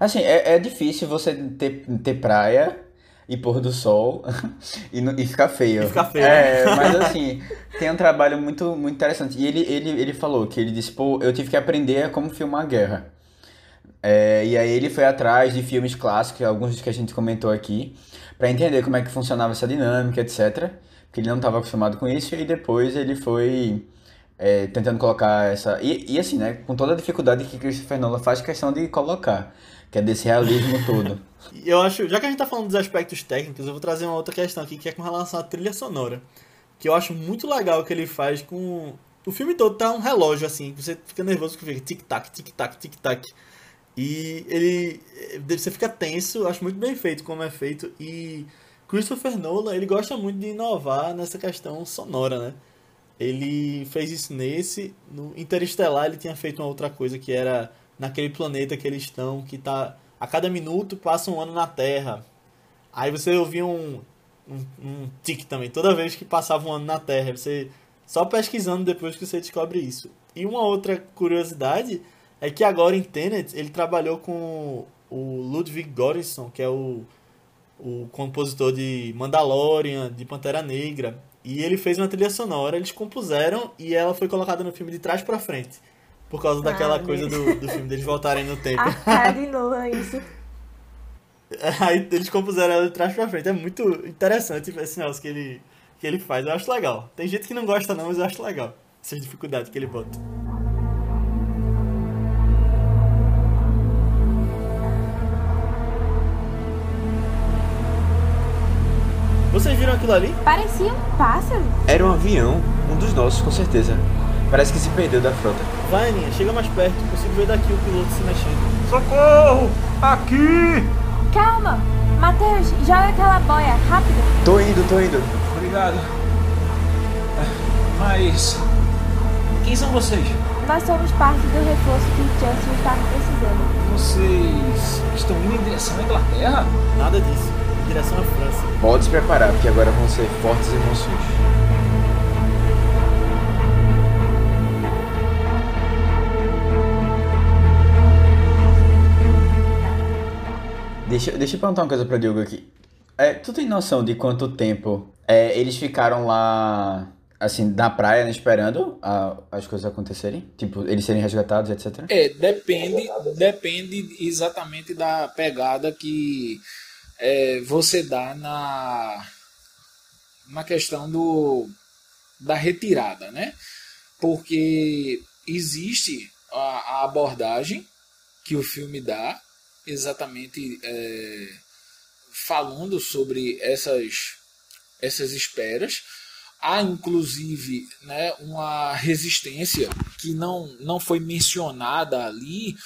Assim, é, é difícil você ter, ter praia e pôr do sol e, e ficar feio. E ficar feio. É, mas assim, tem um trabalho muito, muito interessante. E ele, ele, ele falou que ele disse, pô, eu tive que aprender como filmar a guerra. É, e aí ele foi atrás de filmes clássicos, alguns que a gente comentou aqui, pra entender como é que funcionava essa dinâmica, etc. Porque ele não estava acostumado com isso, e depois ele foi é, tentando colocar essa. E, e assim, né? Com toda a dificuldade que Christopher Nolan faz questão de colocar, que é desse realismo todo. Eu acho, já que a gente tá falando dos aspectos técnicos, eu vou trazer uma outra questão aqui, que é com relação à trilha sonora. Que eu acho muito legal que ele faz com. O filme todo tá um relógio assim, que você fica nervoso que fica tic-tac, tic-tac, tic-tac. E ele. Você fica tenso, acho muito bem feito como é feito. E Christopher Nolan, ele gosta muito de inovar nessa questão sonora, né? Ele fez isso nesse. No Interestelar ele tinha feito uma outra coisa que era naquele planeta que eles estão, que tá. A cada minuto passa um ano na Terra. Aí você ouvia um, um, um tique também, toda vez que passava um ano na Terra. Você só pesquisando depois que você descobre isso. E uma outra curiosidade é que agora em Tenet ele trabalhou com o Ludwig Göransson, que é o, o compositor de Mandalorian, de Pantera Negra. E ele fez uma trilha sonora, eles compuseram e ela foi colocada no filme de trás pra frente. Por causa daquela Ah, coisa do, do filme deles voltarem no tempo. A cara de Nolan, isso. Aí eles compuseram ela de trás pra frente. É muito interessante esse negócio que ele, que ele faz. Eu acho legal. Tem gente que não gosta não, mas eu acho legal. Essas dificuldades que ele bota. Vocês viram aquilo ali? Parecia um pássaro. Era um avião, um dos nossos, com certeza. Parece que se perdeu da frota. Vai, Aninha, chega mais perto. Consigo ver daqui o piloto se mexendo. Socorro! Aqui! Calma! Matheus, joga aquela boia, rápido. Tô indo, tô indo. Obrigado. Mas. Quem são vocês? Nós somos parte do reforço que o Churchill estava precisando. Vocês estão indo em direção à Inglaterra? Nada disso. Em direção à França. Pode se preparar, porque agora vão ser fortes emoções. Deixa, deixa eu perguntar uma coisa pra Diogo aqui. É, tu tem noção de quanto tempo é, eles ficaram lá, assim, na praia, né, esperando a- as coisas acontecerem? Tipo, eles serem resgatados, etc. É, depende, depende exatamente da pegada que é, você dá na, na questão do, da retirada, né? Porque existe a, a abordagem que o filme dá, exatamente é, falando sobre essas, essas esperas, há inclusive né, uma resistência que não, não foi mencionada ali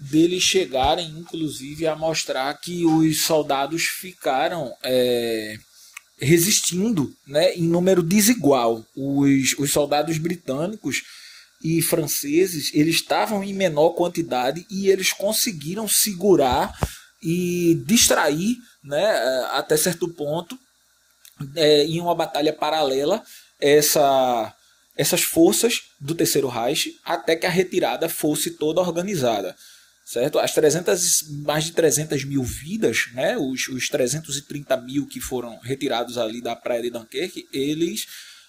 deles chegarem inclusive a mostrar que os soldados ficaram é, resistindo né, em número desigual. Os, os soldados britânicos e franceses eles estavam em menor quantidade e eles conseguiram segurar e distrair né, até certo ponto é, em uma batalha paralela essa, essas forças do Terceiro Reich até que a retirada fosse toda organizada. Certo? As 300, mais de 300 mil vidas, né, os, os 330 mil que foram retirados ali da praia de Dunkerque, eles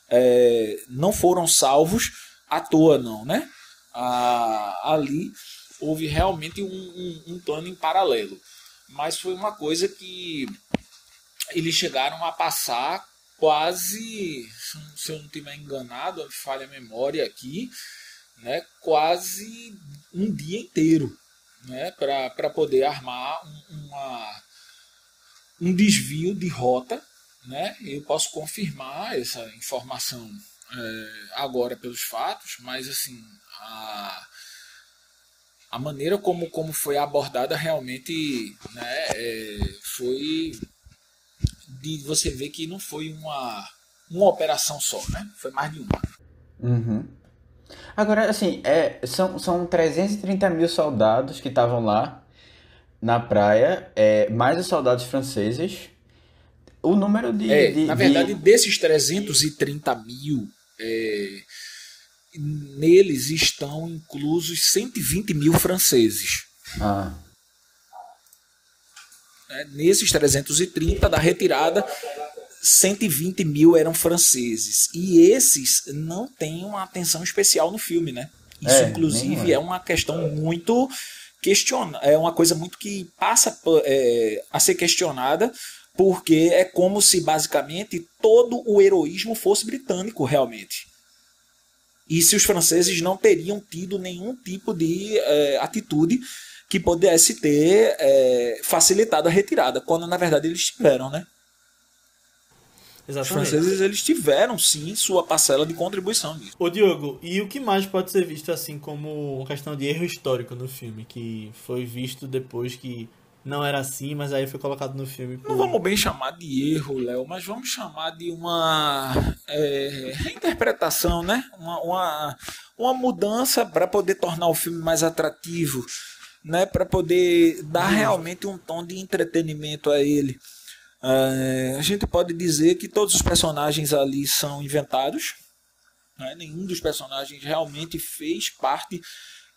é, não foram salvos à toa, não. Né? Ah, ali houve realmente um, um, um plano em paralelo. Mas foi uma coisa que eles chegaram a passar quase, se eu não estiver enganado, falha a memória aqui, né, quase um dia inteiro né, para poder armar um, uma, um desvio de rota. Né? Eu posso confirmar essa informação é, agora pelos fatos, mas assim a, a maneira como, como foi abordada realmente né, é, foi de você ver que não foi uma, uma operação só, né? Foi mais de uma. Uhum. Agora, assim, é, são, são 330 mil soldados que estavam lá na praia, é, mais os soldados franceses. O número de. É, de na verdade, de... desses 330 mil, é, neles estão inclusos 120 mil franceses. Ah. Né? Nesses 330 da retirada, 120 mil eram franceses. E esses não têm uma atenção especial no filme, né? Isso, É, inclusive, é uma questão muito questiona é uma coisa muito que passa é, a ser questionada porque é como se basicamente todo o heroísmo fosse britânico realmente. E se os franceses não teriam tido nenhum tipo de é, atitude que pudesse ter é, facilitado a retirada quando na verdade eles tiveram né? Os Exatamente. franceses eles tiveram sim sua parcela de contribuição nisso. Ô Diogo, e o que mais pode ser visto assim como uma questão de erro histórico no filme, que foi visto depois que não era assim, mas aí foi colocado no filme por... Não vamos bem chamar de erro, Léo, mas vamos chamar de uma é, reinterpretação, né? Uma, uma, uma mudança para poder tornar o filme mais atrativo, né? Para poder dar realmente um tom de entretenimento a ele. É, a gente pode dizer que todos os personagens ali são inventados. né? Nenhum dos personagens realmente fez parte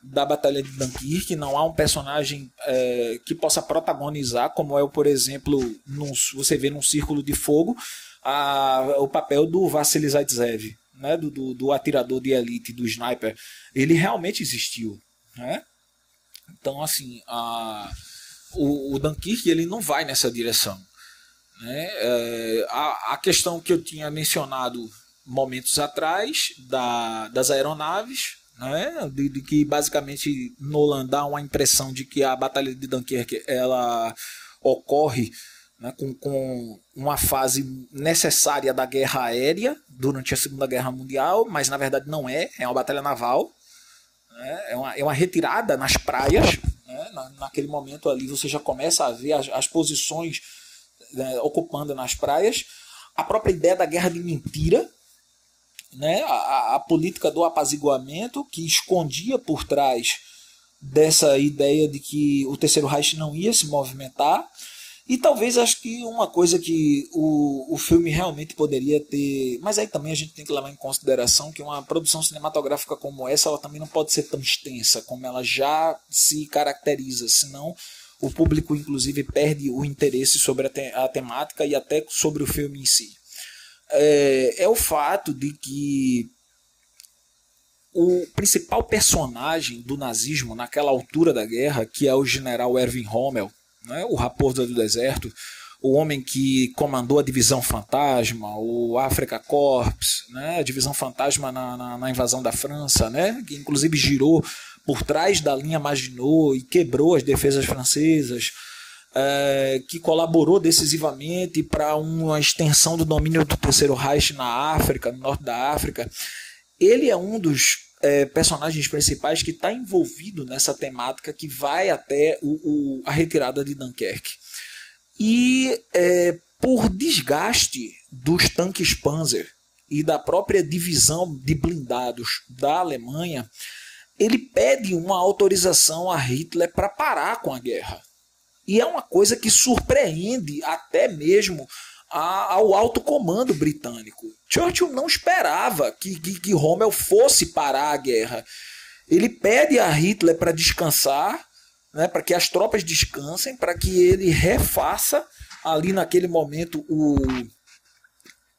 da Batalha de Dunkirk. Não há um personagem é, que possa protagonizar, como é, por exemplo, num, você vê num Círculo de Fogo, a, o papel do Vassili Zaitsev, né? do, do, do atirador de elite, do sniper. Ele realmente existiu. Né? Então, assim, a, o, o Dunkirk ele não vai nessa direção. Né? É, a, a questão que eu tinha mencionado momentos atrás da, das aeronaves, né? de, de que basicamente Nolan dá uma impressão de que a Batalha de Dunkerque ela ocorre né, com, com uma fase necessária da guerra aérea durante a Segunda Guerra Mundial, mas na verdade não é, é uma batalha naval, né, é, uma, é uma retirada nas praias. Né, na, naquele momento ali você já começa a ver as, as posições né, ocupando nas praias, a própria ideia da guerra de mentira, né, a, a política do apaziguamento que escondia por trás dessa ideia de que o terceiro Reich não ia se movimentar. E talvez acho que uma coisa que o, o filme realmente poderia ter mas aí também a gente tem que levar em consideração que uma produção cinematográfica como essa ela também não pode ser tão extensa como ela já se caracteriza senão o público inclusive perde o interesse sobre a, te a temática e até sobre o filme em si é, é o fato de que o principal personagem do nazismo naquela altura da guerra, que é o general Erwin Rommel, né, o raposa do deserto, o homem que comandou a divisão fantasma, o Africa Corps, né, a divisão fantasma na, na, na invasão da França, né, que inclusive girou por trás da linha Maginot e quebrou as defesas francesas. É, que colaborou decisivamente para uma extensão do domínio do Terceiro Reich na África, no norte da África. Ele é um dos é, personagens principais que está envolvido nessa temática que vai até o, o, a retirada de Dunkerque. E é, por desgaste dos tanques Panzer e da própria divisão de blindados da Alemanha, ele pede uma autorização a Hitler para parar com a guerra. E é uma coisa que surpreende até mesmo a, ao alto comando britânico. Churchill não esperava que, que, que Rommel fosse parar a guerra. Ele pede a Hitler para descansar, né, para que as tropas descansem, para que ele refaça ali naquele momento o,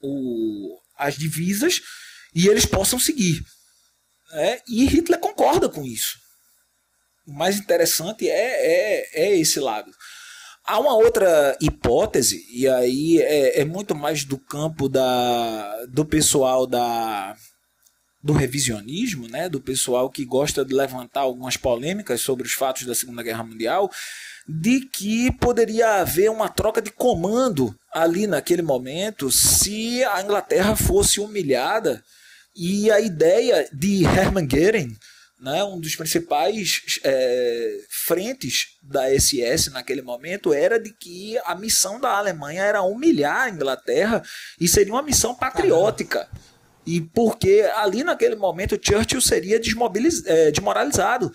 o, as divisas e eles possam seguir. Né? E Hitler concorda com isso. Mais interessante é, é, é esse lado. Há uma outra hipótese, e aí é, é muito mais do campo da, do pessoal da, do revisionismo, né, do pessoal que gosta de levantar algumas polêmicas sobre os fatos da Segunda Guerra Mundial, de que poderia haver uma troca de comando ali naquele momento se a Inglaterra fosse humilhada e a ideia de Hermann Goering né, um dos principais é, frentes da SS naquele momento era de que a missão da Alemanha era humilhar a Inglaterra e seria uma missão patriótica. E porque ali naquele momento Churchill seria é, desmoralizado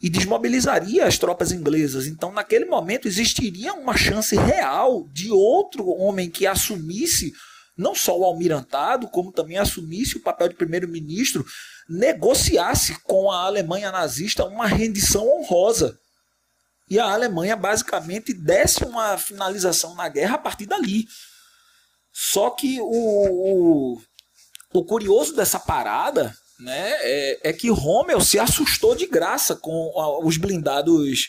e desmobilizaria as tropas inglesas. Então, naquele momento, existiria uma chance real de outro homem que assumisse não só o almirantado, como também assumisse o papel de primeiro-ministro negociasse com a Alemanha nazista uma rendição honrosa. E a Alemanha basicamente desse uma finalização na guerra a partir dali. Só que o, o, o curioso dessa parada né, é, é, que Rommel se assustou de graça com os blindados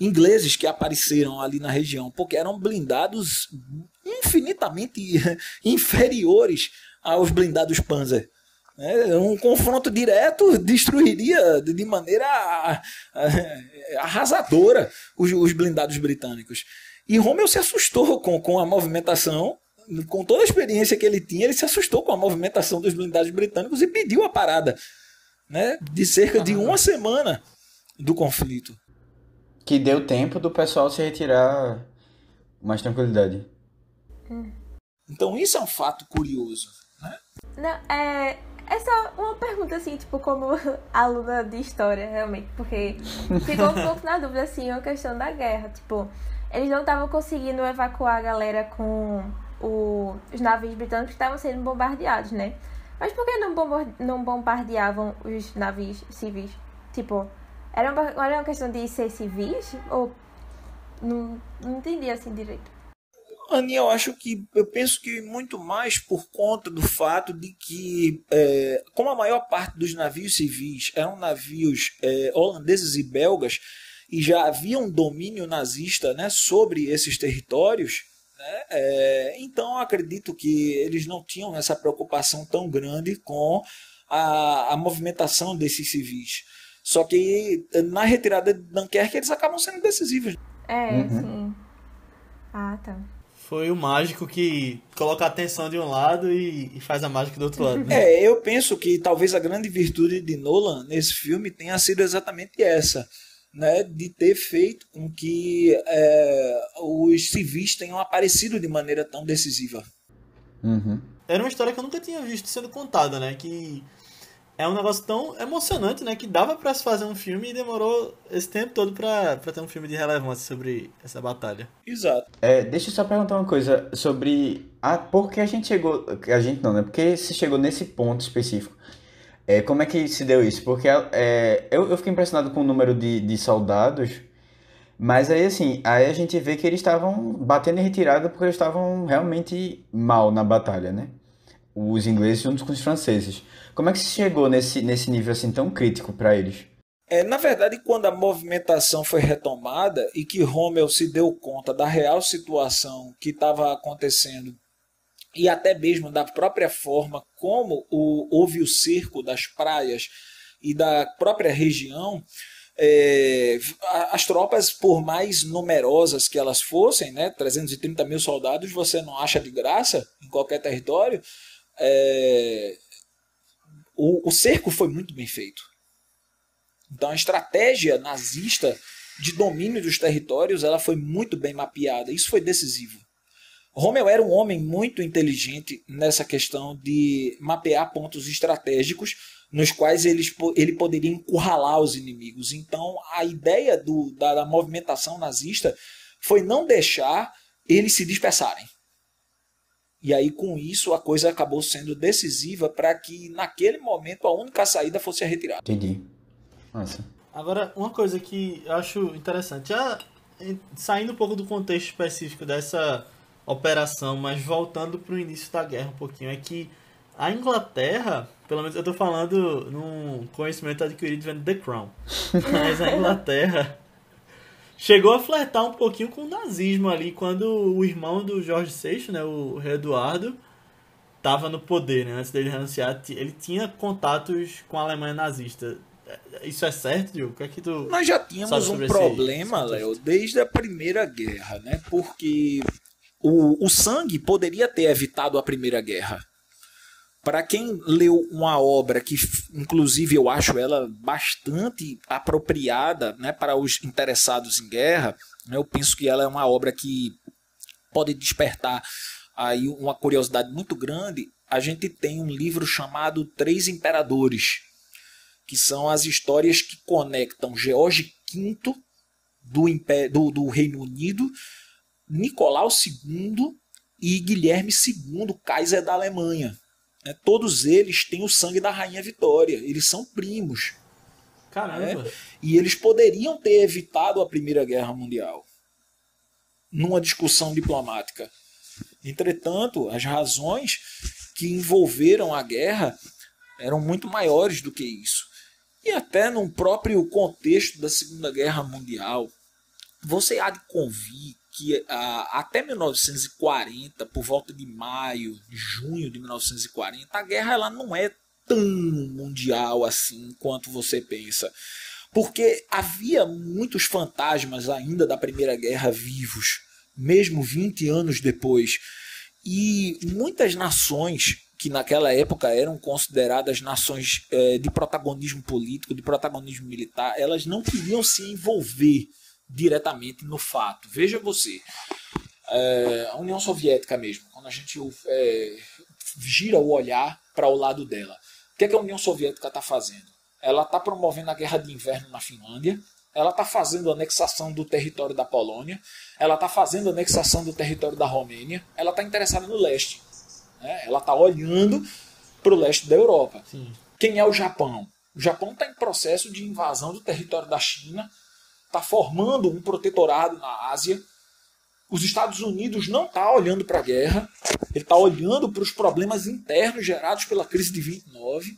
ingleses que apareceram ali na região, porque eram blindados infinitamente inferiores aos blindados Panzer. É, um confronto direto destruiria de maneira arrasadora os, os blindados britânicos. E Rommel se assustou com, com a movimentação, com toda a experiência que ele tinha, ele se assustou com a movimentação dos blindados britânicos e pediu a parada né, de cerca de uma semana do conflito. Que deu tempo do pessoal se retirar mais tranquilidade. Então isso é um fato curioso. Né? Não, é, é só uma pergunta, assim, tipo, como aluna de história, realmente, porque ficou um pouco na dúvida, assim, a questão da guerra. Tipo, eles não estavam conseguindo evacuar a galera com o, os navios britânicos que estavam sendo bombardeados, né? Mas por que não, bombardeavam os navios civis? Tipo, era uma, era uma questão de ser civis? Ou. Não, não entendi assim direito. Aninha, eu acho que eu penso que muito mais por conta do fato de que, é, como a maior parte dos navios civis eram navios é, holandeses e belgas e já havia um domínio nazista né, sobre esses territórios, né, é, então acredito que eles não tinham essa preocupação tão grande com a, a movimentação desses civis. Só que na retirada de Dunkerque eles acabam sendo decisivos. É, uhum. sim. Ah, tá foi o mágico que coloca a atenção de um lado e, e faz a mágica do outro lado. Né? É, eu penso que talvez a grande virtude de Nolan nesse filme tenha sido exatamente essa. Né, de ter feito com que é, os civis tenham aparecido de maneira tão decisiva. Uhum. Era uma história que eu nunca tinha visto sendo contada, né? Que é um negócio tão emocionante, né? Que dava para se fazer um filme e demorou esse tempo todo para ter um filme de relevância sobre essa batalha. Exato. É, deixa eu só perguntar uma coisa sobre a, por que a gente chegou. A gente não, né? Porque se chegou nesse ponto específico. É, como é que se deu isso? Porque é, eu, eu fiquei impressionado com o número de, de soldados, mas aí assim, aí a gente vê que eles estavam batendo em retirada porque eles estavam realmente mal na batalha, né? Os ingleses juntos com os franceses. Como é que se chegou nesse, nesse nível assim tão crítico para eles? É, na verdade, quando a movimentação foi retomada e que Rommel se deu conta da real situação que estava acontecendo e até mesmo da própria forma como o, houve o cerco das praias e da própria região, é, as tropas, por mais numerosas que elas fossem, né, 330 mil soldados, você não acha de graça em qualquer território. É, o, o cerco foi muito bem feito. Então a estratégia nazista de domínio dos territórios ela foi muito bem mapeada. Isso foi decisivo. Rommel era um homem muito inteligente nessa questão de mapear pontos estratégicos nos quais ele, ele poderia encurralar os inimigos. Então, a ideia do, da, da movimentação nazista foi não deixar eles se dispersarem. E aí, com isso, a coisa acabou sendo decisiva para que, naquele momento, a única saída fosse a retirada. Entendi. Nossa. Agora, uma coisa que eu acho interessante, já saindo um pouco do contexto específico dessa operação, mas voltando para o início da guerra um pouquinho, é que a Inglaterra, pelo menos eu estou falando num conhecimento adquirido vendo The Crown, mas a Inglaterra chegou a flertar um pouquinho com o nazismo ali, quando o irmão do Jorge VI, né, o rei Eduardo, estava no poder, né, antes dele renunciar, ele tinha contatos com a Alemanha nazista. Isso é certo, Diogo? O que é que tu Nós já tínhamos um problema, Léo, desde a Primeira Guerra, né? Porque o, o sangue poderia ter evitado a Primeira Guerra. Para quem leu uma obra que, inclusive, eu acho ela bastante apropriada né, para os interessados em guerra, né, eu penso que ela é uma obra que pode despertar aí uma curiosidade muito grande. A gente tem um livro chamado Três Imperadores, que são as histórias que conectam George V do, do, do Reino Unido, Nicolau II e Guilherme II, Kaiser da Alemanha. É, todos eles têm o sangue da Rainha Vitória, eles são primos. Caramba! Né? E eles poderiam ter evitado a Primeira Guerra Mundial numa discussão diplomática. Entretanto, as razões que envolveram a guerra eram muito maiores do que isso. E até no próprio contexto da Segunda Guerra Mundial, você há de convir que ah, até 1940, por volta de maio, junho de 1940, a guerra ela não é tão mundial assim quanto você pensa. Porque havia muitos fantasmas ainda da Primeira Guerra vivos, mesmo 20 anos depois. E muitas nações que naquela época eram consideradas nações é, de protagonismo político, de protagonismo militar, elas não queriam se envolver diretamente no fato. Veja você, é, a União Soviética mesmo, quando a gente é, gira o olhar para o lado dela, o que, é que a União Soviética está fazendo? Ela está promovendo a guerra de inverno na Finlândia, ela está fazendo anexação do território da Polônia, ela está fazendo anexação do território da Romênia, ela está interessada no leste. Né? Ela está olhando para o leste da Europa. Sim. Quem é o Japão? O Japão está em processo de invasão do território da China, está formando um protetorado na Ásia. Os Estados Unidos não está olhando para a guerra, ele está olhando para os problemas internos gerados pela crise de 29.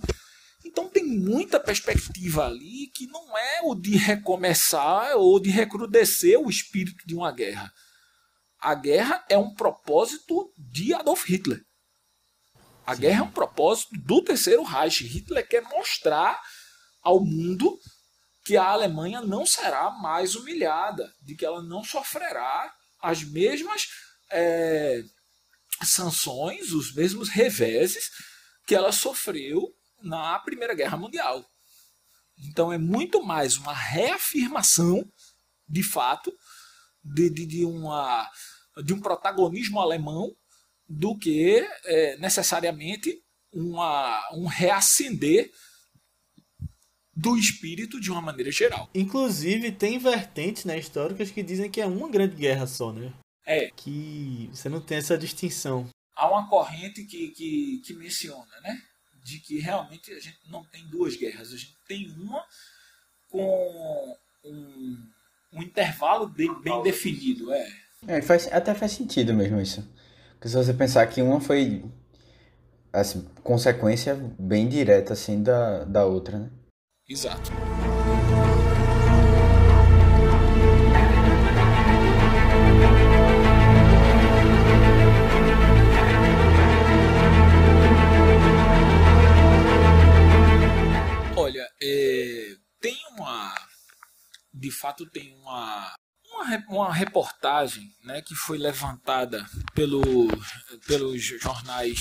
Então tem muita perspectiva ali que não é o de recomeçar ou de recrudescer o espírito de uma guerra. A guerra é um propósito de Adolf Hitler. A Sim. guerra é um propósito do Terceiro Reich. Hitler quer mostrar ao mundo que a Alemanha não será mais humilhada, de que ela não sofrerá as mesmas é, sanções, os mesmos reveses que ela sofreu na Primeira Guerra Mundial. Então é muito mais uma reafirmação, de fato, de, de, de, uma, de um protagonismo alemão do que é, necessariamente uma, um reacender do espírito de uma maneira geral. Inclusive, tem vertentes né, históricas que dizem que é uma grande guerra só, né? É. Que você não tem essa distinção. Há uma corrente que, que, que menciona, né? De que realmente a gente não tem duas guerras. A gente tem uma com um, um intervalo de, bem definido. É. é faz, até faz sentido mesmo isso. Porque se você pensar que uma foi assim, consequência bem direta assim da, da outra, né? Exato. Olha, é, tem uma fato tem uma, uma, uma reportagem né, que foi levantada pelo, pelos jornais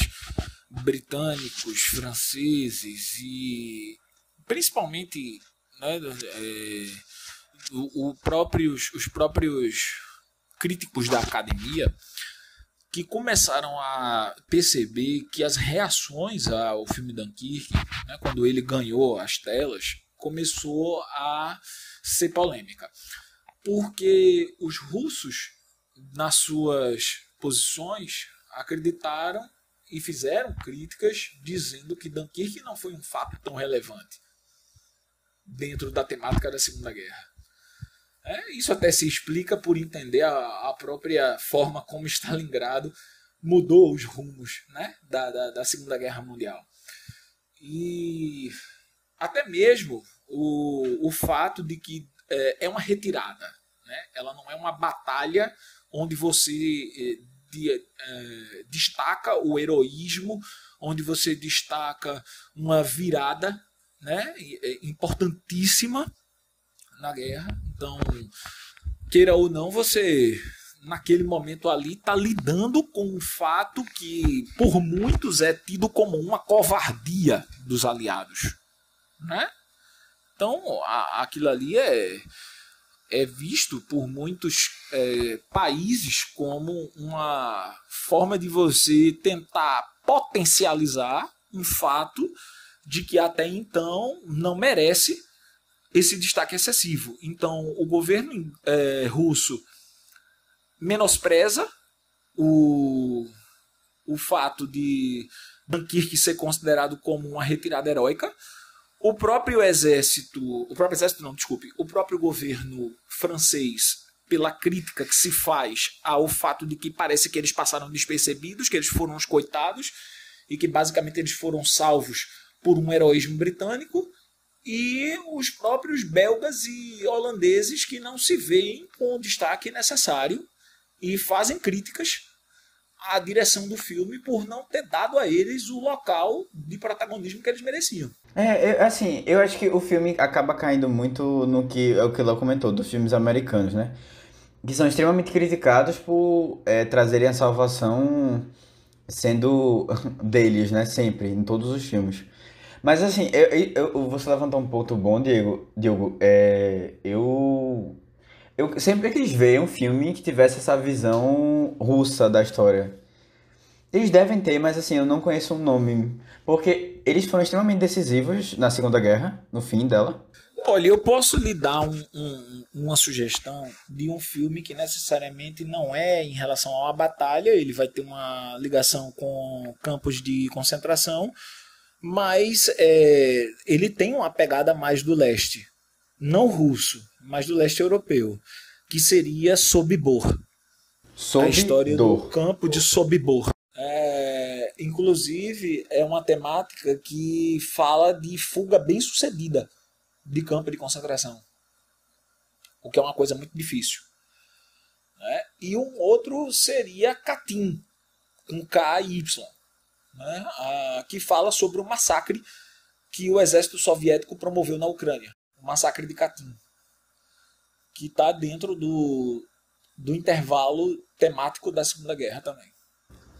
britânicos, franceses e principalmente né, é, o, o próprios, os próprios críticos da academia que começaram a perceber que as reações ao filme Dunkirk, né, quando ele ganhou as telas, começou a ser polêmica. Porque os russos, nas suas posições, acreditaram e fizeram críticas dizendo que Dunkirk não foi um fato tão relevante dentro da temática da Segunda Guerra. É, isso até se explica por entender a, a, própria forma como Stalingrado mudou os rumos né, da, da, da Segunda Guerra Mundial. E até mesmo o, o fato de que é, é uma retirada. Né? Ela não é uma batalha onde você é, de, é, destaca o heroísmo, onde você destaca uma virada né, é, importantíssima na guerra. Então, queira ou não, você naquele momento ali está lidando com um fato que por muitos é tido como uma covardia dos aliados, né? Então, a, aquilo ali é é visto por muitos é, países como uma forma de você tentar potencializar um fato de que até então não merece esse destaque excessivo. Então, o governo é, russo menospreza o, o fato de Dunkirk ser considerado como uma retirada heróica. O próprio exército, o próprio exército não, desculpe, o próprio governo francês, pela crítica que se faz ao fato de que parece que eles passaram despercebidos, que eles foram os coitados e que basicamente eles foram salvos por um heroísmo britânico, e os próprios belgas e holandeses que não se veem com o destaque necessário e fazem críticas à direção do filme por não ter dado a eles o local de protagonismo que eles mereciam. É, assim, eu acho que o filme acaba caindo muito no que é o que Léo comentou, dos filmes americanos, né? Que são extremamente criticados por é, trazerem a salvação sendo deles, né? Sempre, em todos os filmes. Mas assim, eu, eu, você levantou um ponto bom, Diego. Diego, é, eu, eu sempre quis ver um filme que tivesse essa visão russa da história. Eles devem ter, mas assim, eu não conheço um nome. Porque eles foram extremamente decisivos na Segunda Guerra, no fim dela. Olha, eu posso lhe dar um, um, uma sugestão de um filme que necessariamente não é em relação a uma batalha, ele vai ter uma ligação com campos de concentração, mas é, ele tem uma pegada mais do leste, não russo, mas do leste europeu, que seria Sobibor. Sobibor. A história do campo de Sobibor. É, inclusive, é uma temática que fala de fuga bem sucedida de campo de concentração, o que é uma coisa muito difícil. Né? E um outro seria Katyn, com K-Y né, a, que fala sobre o massacre que o exército soviético promoveu na Ucrânia, o massacre de Katyn, que está dentro do, do intervalo temático da Segunda Guerra também.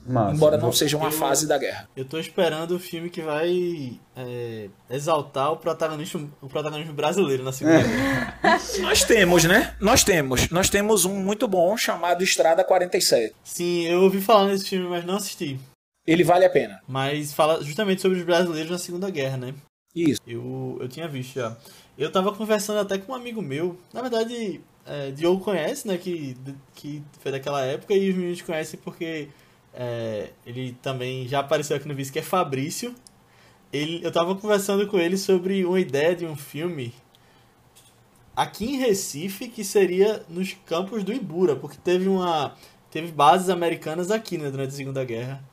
Massa. Embora não seja uma eu, fase da guerra. Eu tô esperando o filme que vai é, exaltar o protagonismo, o protagonismo brasileiro na Segunda Guerra. Nós temos, né? Nós temos. Nós temos um muito bom chamado Estrada 47. Sim, eu ouvi falar nesse filme, mas não assisti ele vale a pena. Mas fala justamente sobre os brasileiros na Segunda Guerra, né? Isso. Eu, eu tinha visto já. Eu tava conversando até com um amigo meu. Na verdade, é, Diogo conhece, né? Que, que foi daquela época. E os meninos conhecem porque é, ele também já apareceu aqui no vídeo, que é Fabrício. Ele, eu tava conversando com ele sobre uma ideia de um filme aqui em Recife que seria nos campos do Ibura, porque teve uma teve bases americanas aqui né, durante a Segunda Guerra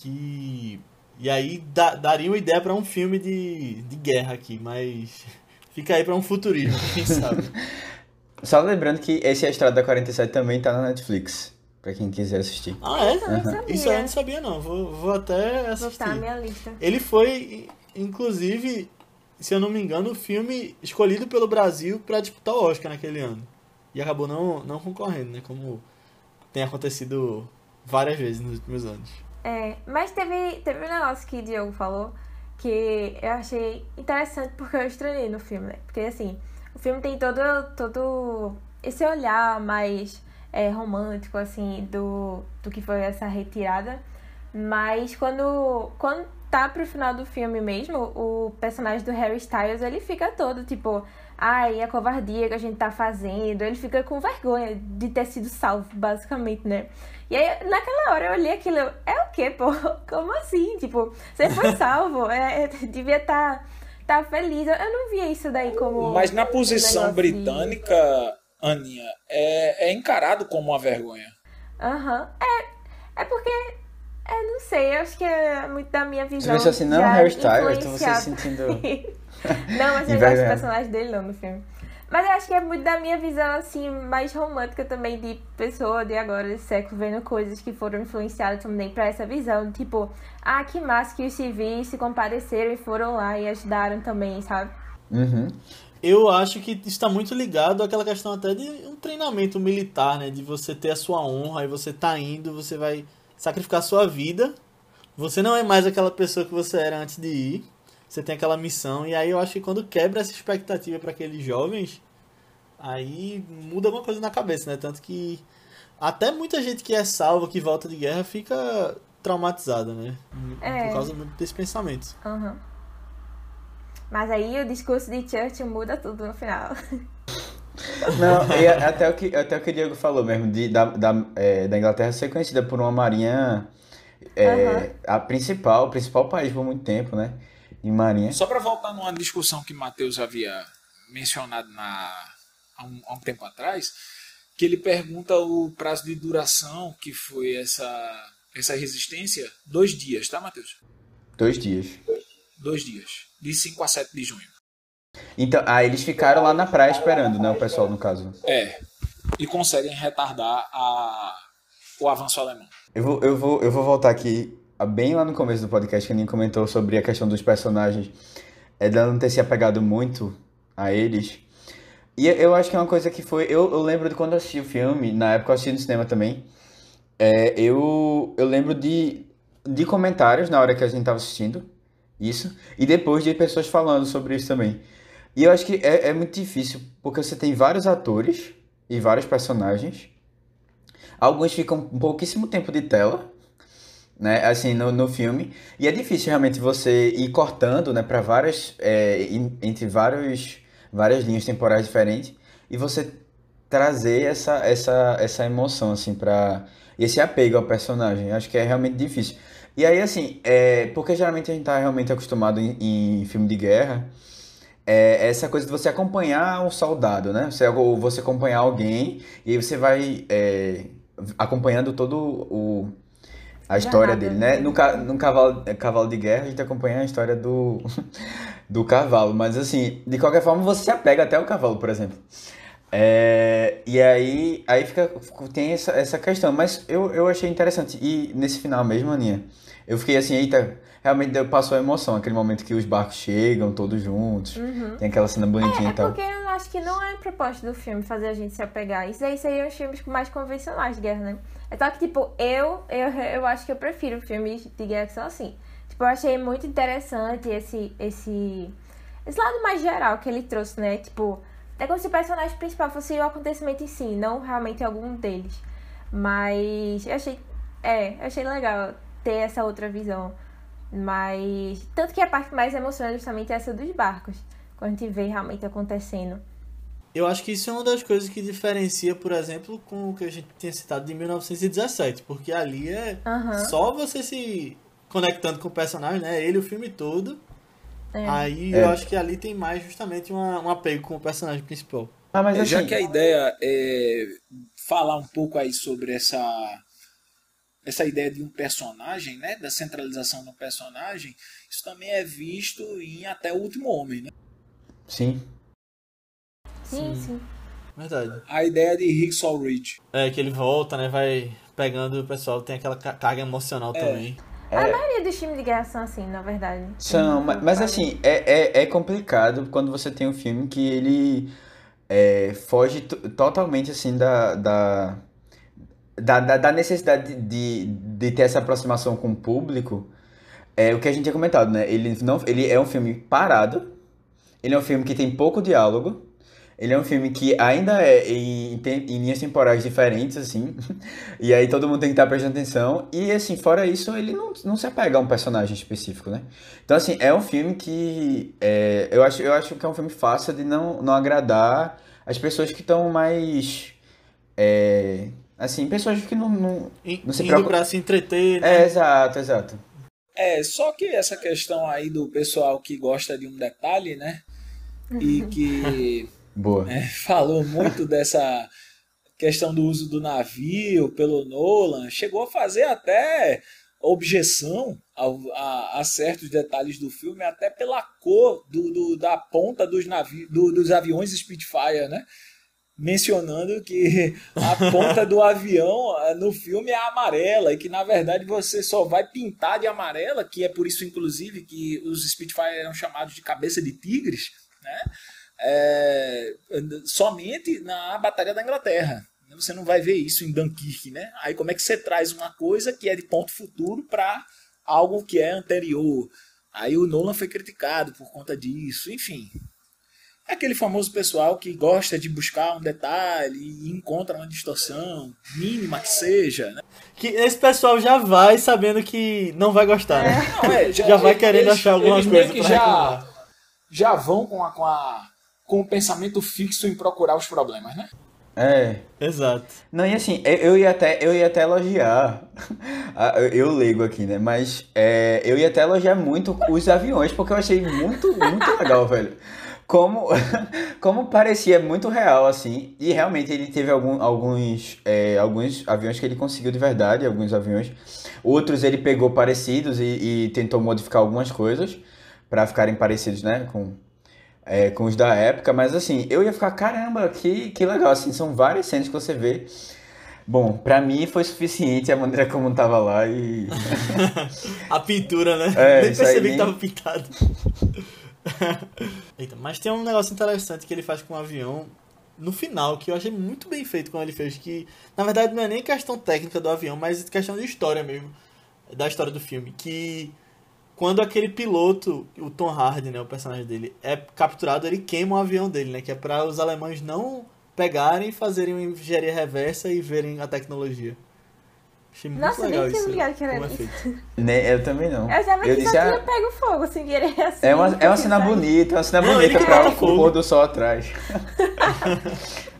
que. E aí da, daria uma ideia para um filme de, de guerra aqui, mas fica aí para um futurismo, quem sabe. Só lembrando que esse A Estrada da 47 também tá na Netflix, pra quem quiser assistir. Ah, é? Uhum. Isso eu não sabia não, vou, vou até assistir. Botar minha lista. Ele foi, inclusive, se eu não me engano, o filme escolhido pelo Brasil para disputar o Oscar naquele ano. E acabou não, não concorrendo, né? Como tem acontecido várias vezes nos últimos anos. É, mas teve, teve um negócio que o Diogo falou que eu achei interessante porque eu estranhei no filme, né? Porque assim, o filme tem todo, todo esse olhar mais é, romântico, assim, do, do que foi essa retirada. Mas quando, quando tá pro final do filme mesmo, o personagem do Harry Styles, ele fica todo tipo, ai, a covardia que a gente tá fazendo. Ele fica com vergonha de ter sido salvo, basicamente, né? E aí, naquela hora, eu olhei aquilo, é o quê, pô? Como assim? Tipo, você foi salvo, é, é, devia estar tá, tá feliz. Eu não via isso daí como. Mas na posição de- britânica, Aninha, é, é encarado como uma vergonha. Aham. É, é porque. É, não sei, eu acho que é muito da minha Você visão. pensou assim, não, Harry Styles, então você influenciada. sentindo. não, mas eu gosto do Envergonhado. personagem dele não no filme. Mas eu acho que é muito da minha visão, assim, mais romântica também de pessoa de agora, desse século, vendo coisas que foram influenciadas também pra essa visão. Tipo, ah, que massa que os civis se compadeceram e foram lá e ajudaram também, sabe? Uhum. Eu acho que está muito ligado àquela questão até de um treinamento militar, né? De você ter a sua honra e você tá indo, você vai sacrificar a sua vida. Você não é mais aquela pessoa que você era antes de ir. Você tem aquela missão. E aí eu acho que quando quebra essa expectativa para aqueles jovens, aí muda alguma coisa na cabeça, né? Tanto que até muita gente que é salva, que volta de guerra, fica traumatizada, né? É. Por causa muito desse pensamento. Aham. Mas aí o discurso de Churchill muda tudo no final. Não, e a- até o que, até o que o Diego falou mesmo, de, da, da, é, da Inglaterra ser conhecida por uma marinha. é, Aham. A principal, o principal país por muito tempo, né? Em marinha. Só para voltar numa discussão que Matheus havia mencionado na, há, um, há um tempo atrás, que ele pergunta o prazo de duração que foi essa, essa resistência, dois dias, tá, Matheus? Dois dias. Dois dias, de 5 a 7 de junho. Então, ah, eles ficaram lá na praia esperando, né? O pessoal, no caso. É, e conseguem retardar a, o avanço alemão. Eu vou, eu vou, eu vou voltar aqui, bem lá no começo do podcast, que a Aninha comentou sobre a questão dos personagens, é, dela não ter se apegado muito a eles. E eu- acho que é uma coisa que foi. Eu, eu lembro de quando eu assisti o filme, na época eu assisti no cinema também. é, eu, eu lembro de, de comentários na hora que a gente tava assistindo isso, e depois de pessoas falando sobre isso também. E eu acho que é, é muito difícil, porque você tem vários atores e vários personagens. Alguns ficam pouquíssimo tempo de tela, né, assim, no, no filme. E é difícil realmente você ir cortando, né, para várias, é, entre vários, várias linhas temporais diferentes e você trazer essa, essa, essa emoção, assim, para esse apego ao personagem. Acho que é realmente difícil. E aí, assim, é, porque geralmente a gente tá realmente acostumado em, em filme de guerra, é essa coisa de você acompanhar um soldado, né? Você, ou você acompanhar alguém e aí você vai é, acompanhando todo o, a história dele, né? No, no cavalo, é, cavalo de guerra a gente acompanha a história do, do cavalo, mas assim, de qualquer forma você se apega até o cavalo, por exemplo. É, e aí, aí fica, tem essa, essa questão, mas eu, eu achei interessante. E nesse final mesmo, Aninha, eu fiquei assim, eita, realmente deu- passou a emoção, aquele momento que os barcos chegam todos juntos, tem aquela cena bonitinha É e tal. porque eu acho que não é proposta do filme fazer a gente se apegar. Isso aí seriam os filmes mais convencionais de guerra, né? É só que, tipo, eu, eu, eu acho que eu prefiro filmes de guerra que são assim. Tipo, eu achei muito interessante esse, esse, esse lado mais geral que ele trouxe, né? Tipo, é como se o personagem principal fosse o acontecimento em si, não realmente algum deles. Mas eu achei, é, eu achei legal ter essa outra visão. Mas, tanto que a parte mais emocionante é justamente essa dos barcos. Quando a gente vê realmente acontecendo. Eu acho que isso é uma das coisas que diferencia, por exemplo, com o que a gente tinha citado de 1917, porque ali é Aham. só você se conectando com o personagem, né? Ele o filme todo. É. Aí É. eu acho que ali tem mais justamente uma, um apego com o personagem principal. Ah, mas É, assim, Já que a ideia é falar um pouco aí sobre essa essa ideia de um personagem, né, da centralização do personagem, isso também é visto em até o último homem, né? sim. Sim, sim. Verdade. A ideia de Rickson Ridge. É que ele volta, né? Vai pegando o pessoal, tem aquela ca- carga emocional É. também. A É, maioria dos filmes de guerra são assim, na verdade. São, ma- mas assim, é, é, é complicado quando você tem um filme que ele é, foge to- totalmente assim da, da, da, da- da necessidade de, de ter essa aproximação com o público. É o que a gente tinha comentado, né? Ele, não, ele é um filme parado, ele é um filme que tem pouco diálogo, ele é um filme que ainda é em, em linhas temporais diferentes, assim, e aí todo mundo tem que estar prestando atenção, e assim, fora isso, ele não, não se apega a um personagem específico, né? Então, assim, é um filme que é, eu, acho, eu acho que é um filme fácil de não, não agradar as pessoas que estão mais. é, assim, pessoas que não. não... In- Não se Indo preocupa- pra se entreter, né? É, exato, exato. É, só que essa questão aí do pessoal que gosta de um detalhe, né? E que Boa. é, falou muito dessa questão do uso do navio pelo Nolan, chegou a fazer até objeção ao- a, a certos detalhes do filme, até pela cor do, do- da ponta dos, navios, do- dos aviões Spitfire, né? Mencionando que a ponta do avião eh, no filme é amarela e que na verdade você só vai pintar de amarela, que é por isso inclusive que os Spitfire eram chamados de cabeça de tigres, né? é, somente na Batalha da Inglaterra. Você não vai ver isso em Dunkirk, né? Aí como é que você traz uma coisa que é de ponto futuro para algo que é anterior? Aí o Nolan foi criticado por conta disso, enfim. É aquele famoso pessoal que gosta de buscar um detalhe e encontra uma distorção, mínima que seja, né? Que esse pessoal já vai sabendo que não vai gostar, né? Não, é, Já vai querendo achar alguma eles meio coisa que pra já, reclamar. já vão com, a, com, a, com o pensamento fixo em procurar os problemas, né? É. Exato. Não, e assim, eu, ia até, eu ia até elogiar, a- eu, eu leigo aqui, né? Mas é, eu ia até elogiar muito os aviões, porque eu achei muito, muito legal, velho. Como, como parecia muito real, assim, e realmente ele teve algum, alguns, é, alguns aviões que ele conseguiu de verdade, alguns aviões. Outros ele pegou parecidos e, e tentou modificar algumas coisas para ficarem parecidos, né, com, é, com os da época, mas assim, eu ia ficar, caramba, que, que legal, assim, são várias cenas que você vê. Bom, pra mim foi suficiente a maneira como tava lá e. A pintura, né? É, Nem percebi nem- que tava pintado. Eita, mas tem um negócio interessante que ele faz com o avião no final, que eu achei muito bem feito quando ele fez, que na verdade não é nem questão técnica do avião, mas questão de história mesmo, da história do filme, que quando aquele piloto, o Tom Hardy, né, o personagem dele, é capturado, ele queima o avião dele, né, que é para os alemães não pegarem, fazerem uma engenharia reversa e verem a tecnologia. Achei muito Nossa, legal nem tinha ligado que era é isso. né, eu também não. Eu achava Eu que disse, só ah, tinha pego fogo sem querer assim. É uma, é uma cena bonita, é uma cena Não, bonita pra o fogo. pôr do sol atrás.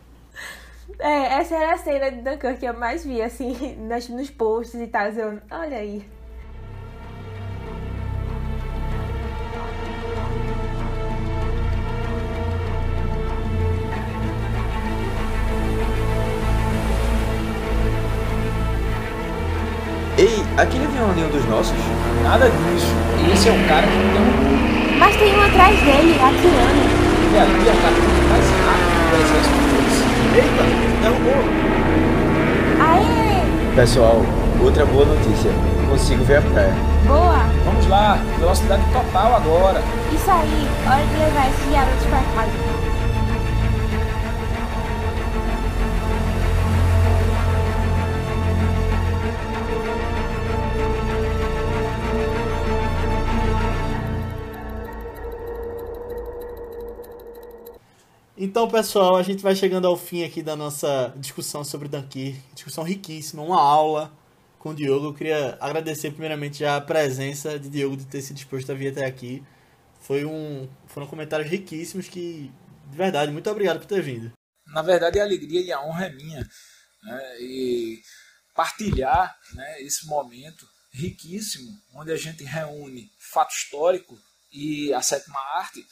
É, essa era a cena de Dunkirk que eu mais vi, assim, nas, nos posts e tal. Eu, olha aí. Aquele avião ali é um dos nossos? Nada disso. Esse é o cara que me derrubou. Mas tem um atrás dele, atirando. E ali é a captura mais rápida do exército deles. Eita, derrubou. Aê! Pessoal, outra boa notícia. Consigo ver a praia. Boa! Vamos lá, velocidade total agora. Isso aí, hora de levar esses garotos pra casa. Então, pessoal, a gente vai chegando ao fim aqui da nossa discussão sobre Dunkirk. Discussão riquíssima, uma aula com o Diogo. Eu queria agradecer primeiramente a presença de Diogo de ter se disposto a vir até aqui. Foi um, foram comentários riquíssimos que, de verdade, muito obrigado por ter vindo. na verdade a alegria e a honra é minha né? e partilhar né, esse momento riquíssimo onde a gente reúne fato histórico e a sétima arte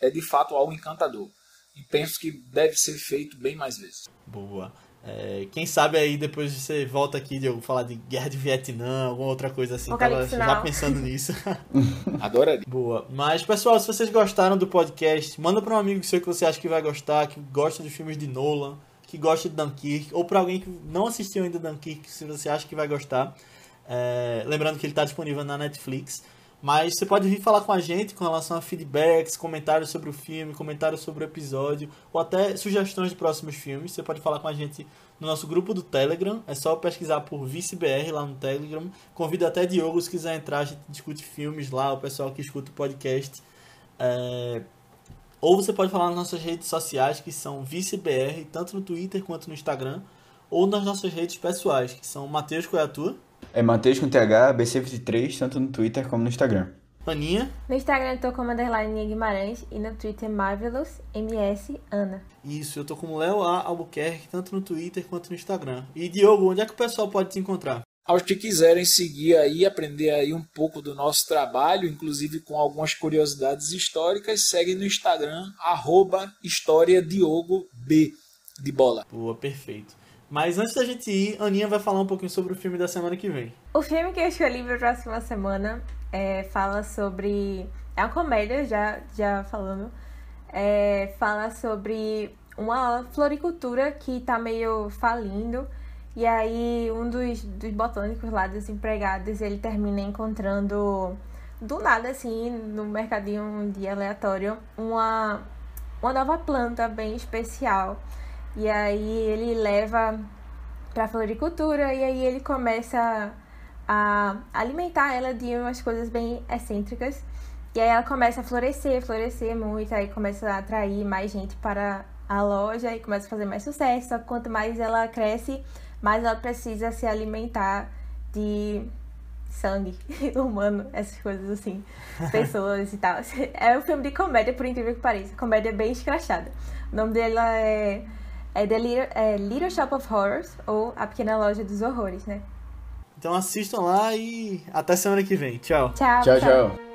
é de fato algo encantador e penso que deve ser feito bem mais vezes Boa. É, quem sabe aí depois você volta aqui, Diogo, falar de guerra de Vietnã, alguma outra coisa assim. Tava já pensando nisso. adoraria Boa. Mas, pessoal, se vocês gostaram do podcast, manda para um amigo seu que você acha que vai gostar, que gosta de filmes de Nolan, que gosta de Dunkirk, ou para alguém que não assistiu ainda Dunkirk, se você acha que vai gostar. É, lembrando que ele está disponível na Netflix. Mas você pode vir falar com a gente com relação a feedbacks, comentários sobre o filme, comentários sobre o episódio, ou até sugestões de próximos filmes. Você pode falar com a gente no nosso grupo do Telegram. É só pesquisar por ViceBR lá no Telegram. Convido até Diogo se quiser entrar, a gente discute filmes lá, o pessoal que escuta o podcast. É... Ou você pode falar nas nossas redes sociais, que são ViceBR, tanto no Twitter quanto no Instagram, ou nas nossas redes pessoais, que são Matheus Coiatua. É Matheus com TH, BC23, tanto no Twitter como no Instagram. Aninha. No Instagram eu tô como underline Guimarães e no Twitter Marvelous MS Ana. Isso, eu tô como Léo A. Albuquerque, tanto no Twitter quanto no Instagram. E Diogo, onde é que o pessoal pode te encontrar? Aos que quiserem seguir aí, aprender aí um pouco do nosso trabalho, inclusive com algumas curiosidades históricas, segue no Instagram, arroba História Diogo B de bola. Boa, perfeito. Mas antes da gente ir, Aninha vai falar um pouquinho sobre o filme da semana que vem. O filme que eu escolhi para a próxima semana é, fala sobre. É uma comédia, já, já falando. É, fala sobre uma floricultura que tá meio falindo. E aí um dos, dos botânicos lá, dos empregados, ele termina encontrando do nada, assim, no mercadinho um dia aleatório, uma, uma nova planta bem especial e aí ele leva para floricultura e aí ele começa a alimentar ela de umas coisas bem excêntricas. E aí ela começa a florescer, florescer muito, aí começa a atrair mais gente para a loja e começa a fazer mais sucesso. Só que quanto mais ela cresce, mais ela precisa se alimentar de sangue humano, essas coisas assim, pessoas e tal. É um filme de comédia, por incrível que pareça. Comédia bem escrachada. O nome dela é é The Little, é Little Shop of Horrors, ou A Pequena Loja dos Horrores, né? Então assistam lá e até semana que vem. Tchau. Tchau, Tchau, tchau.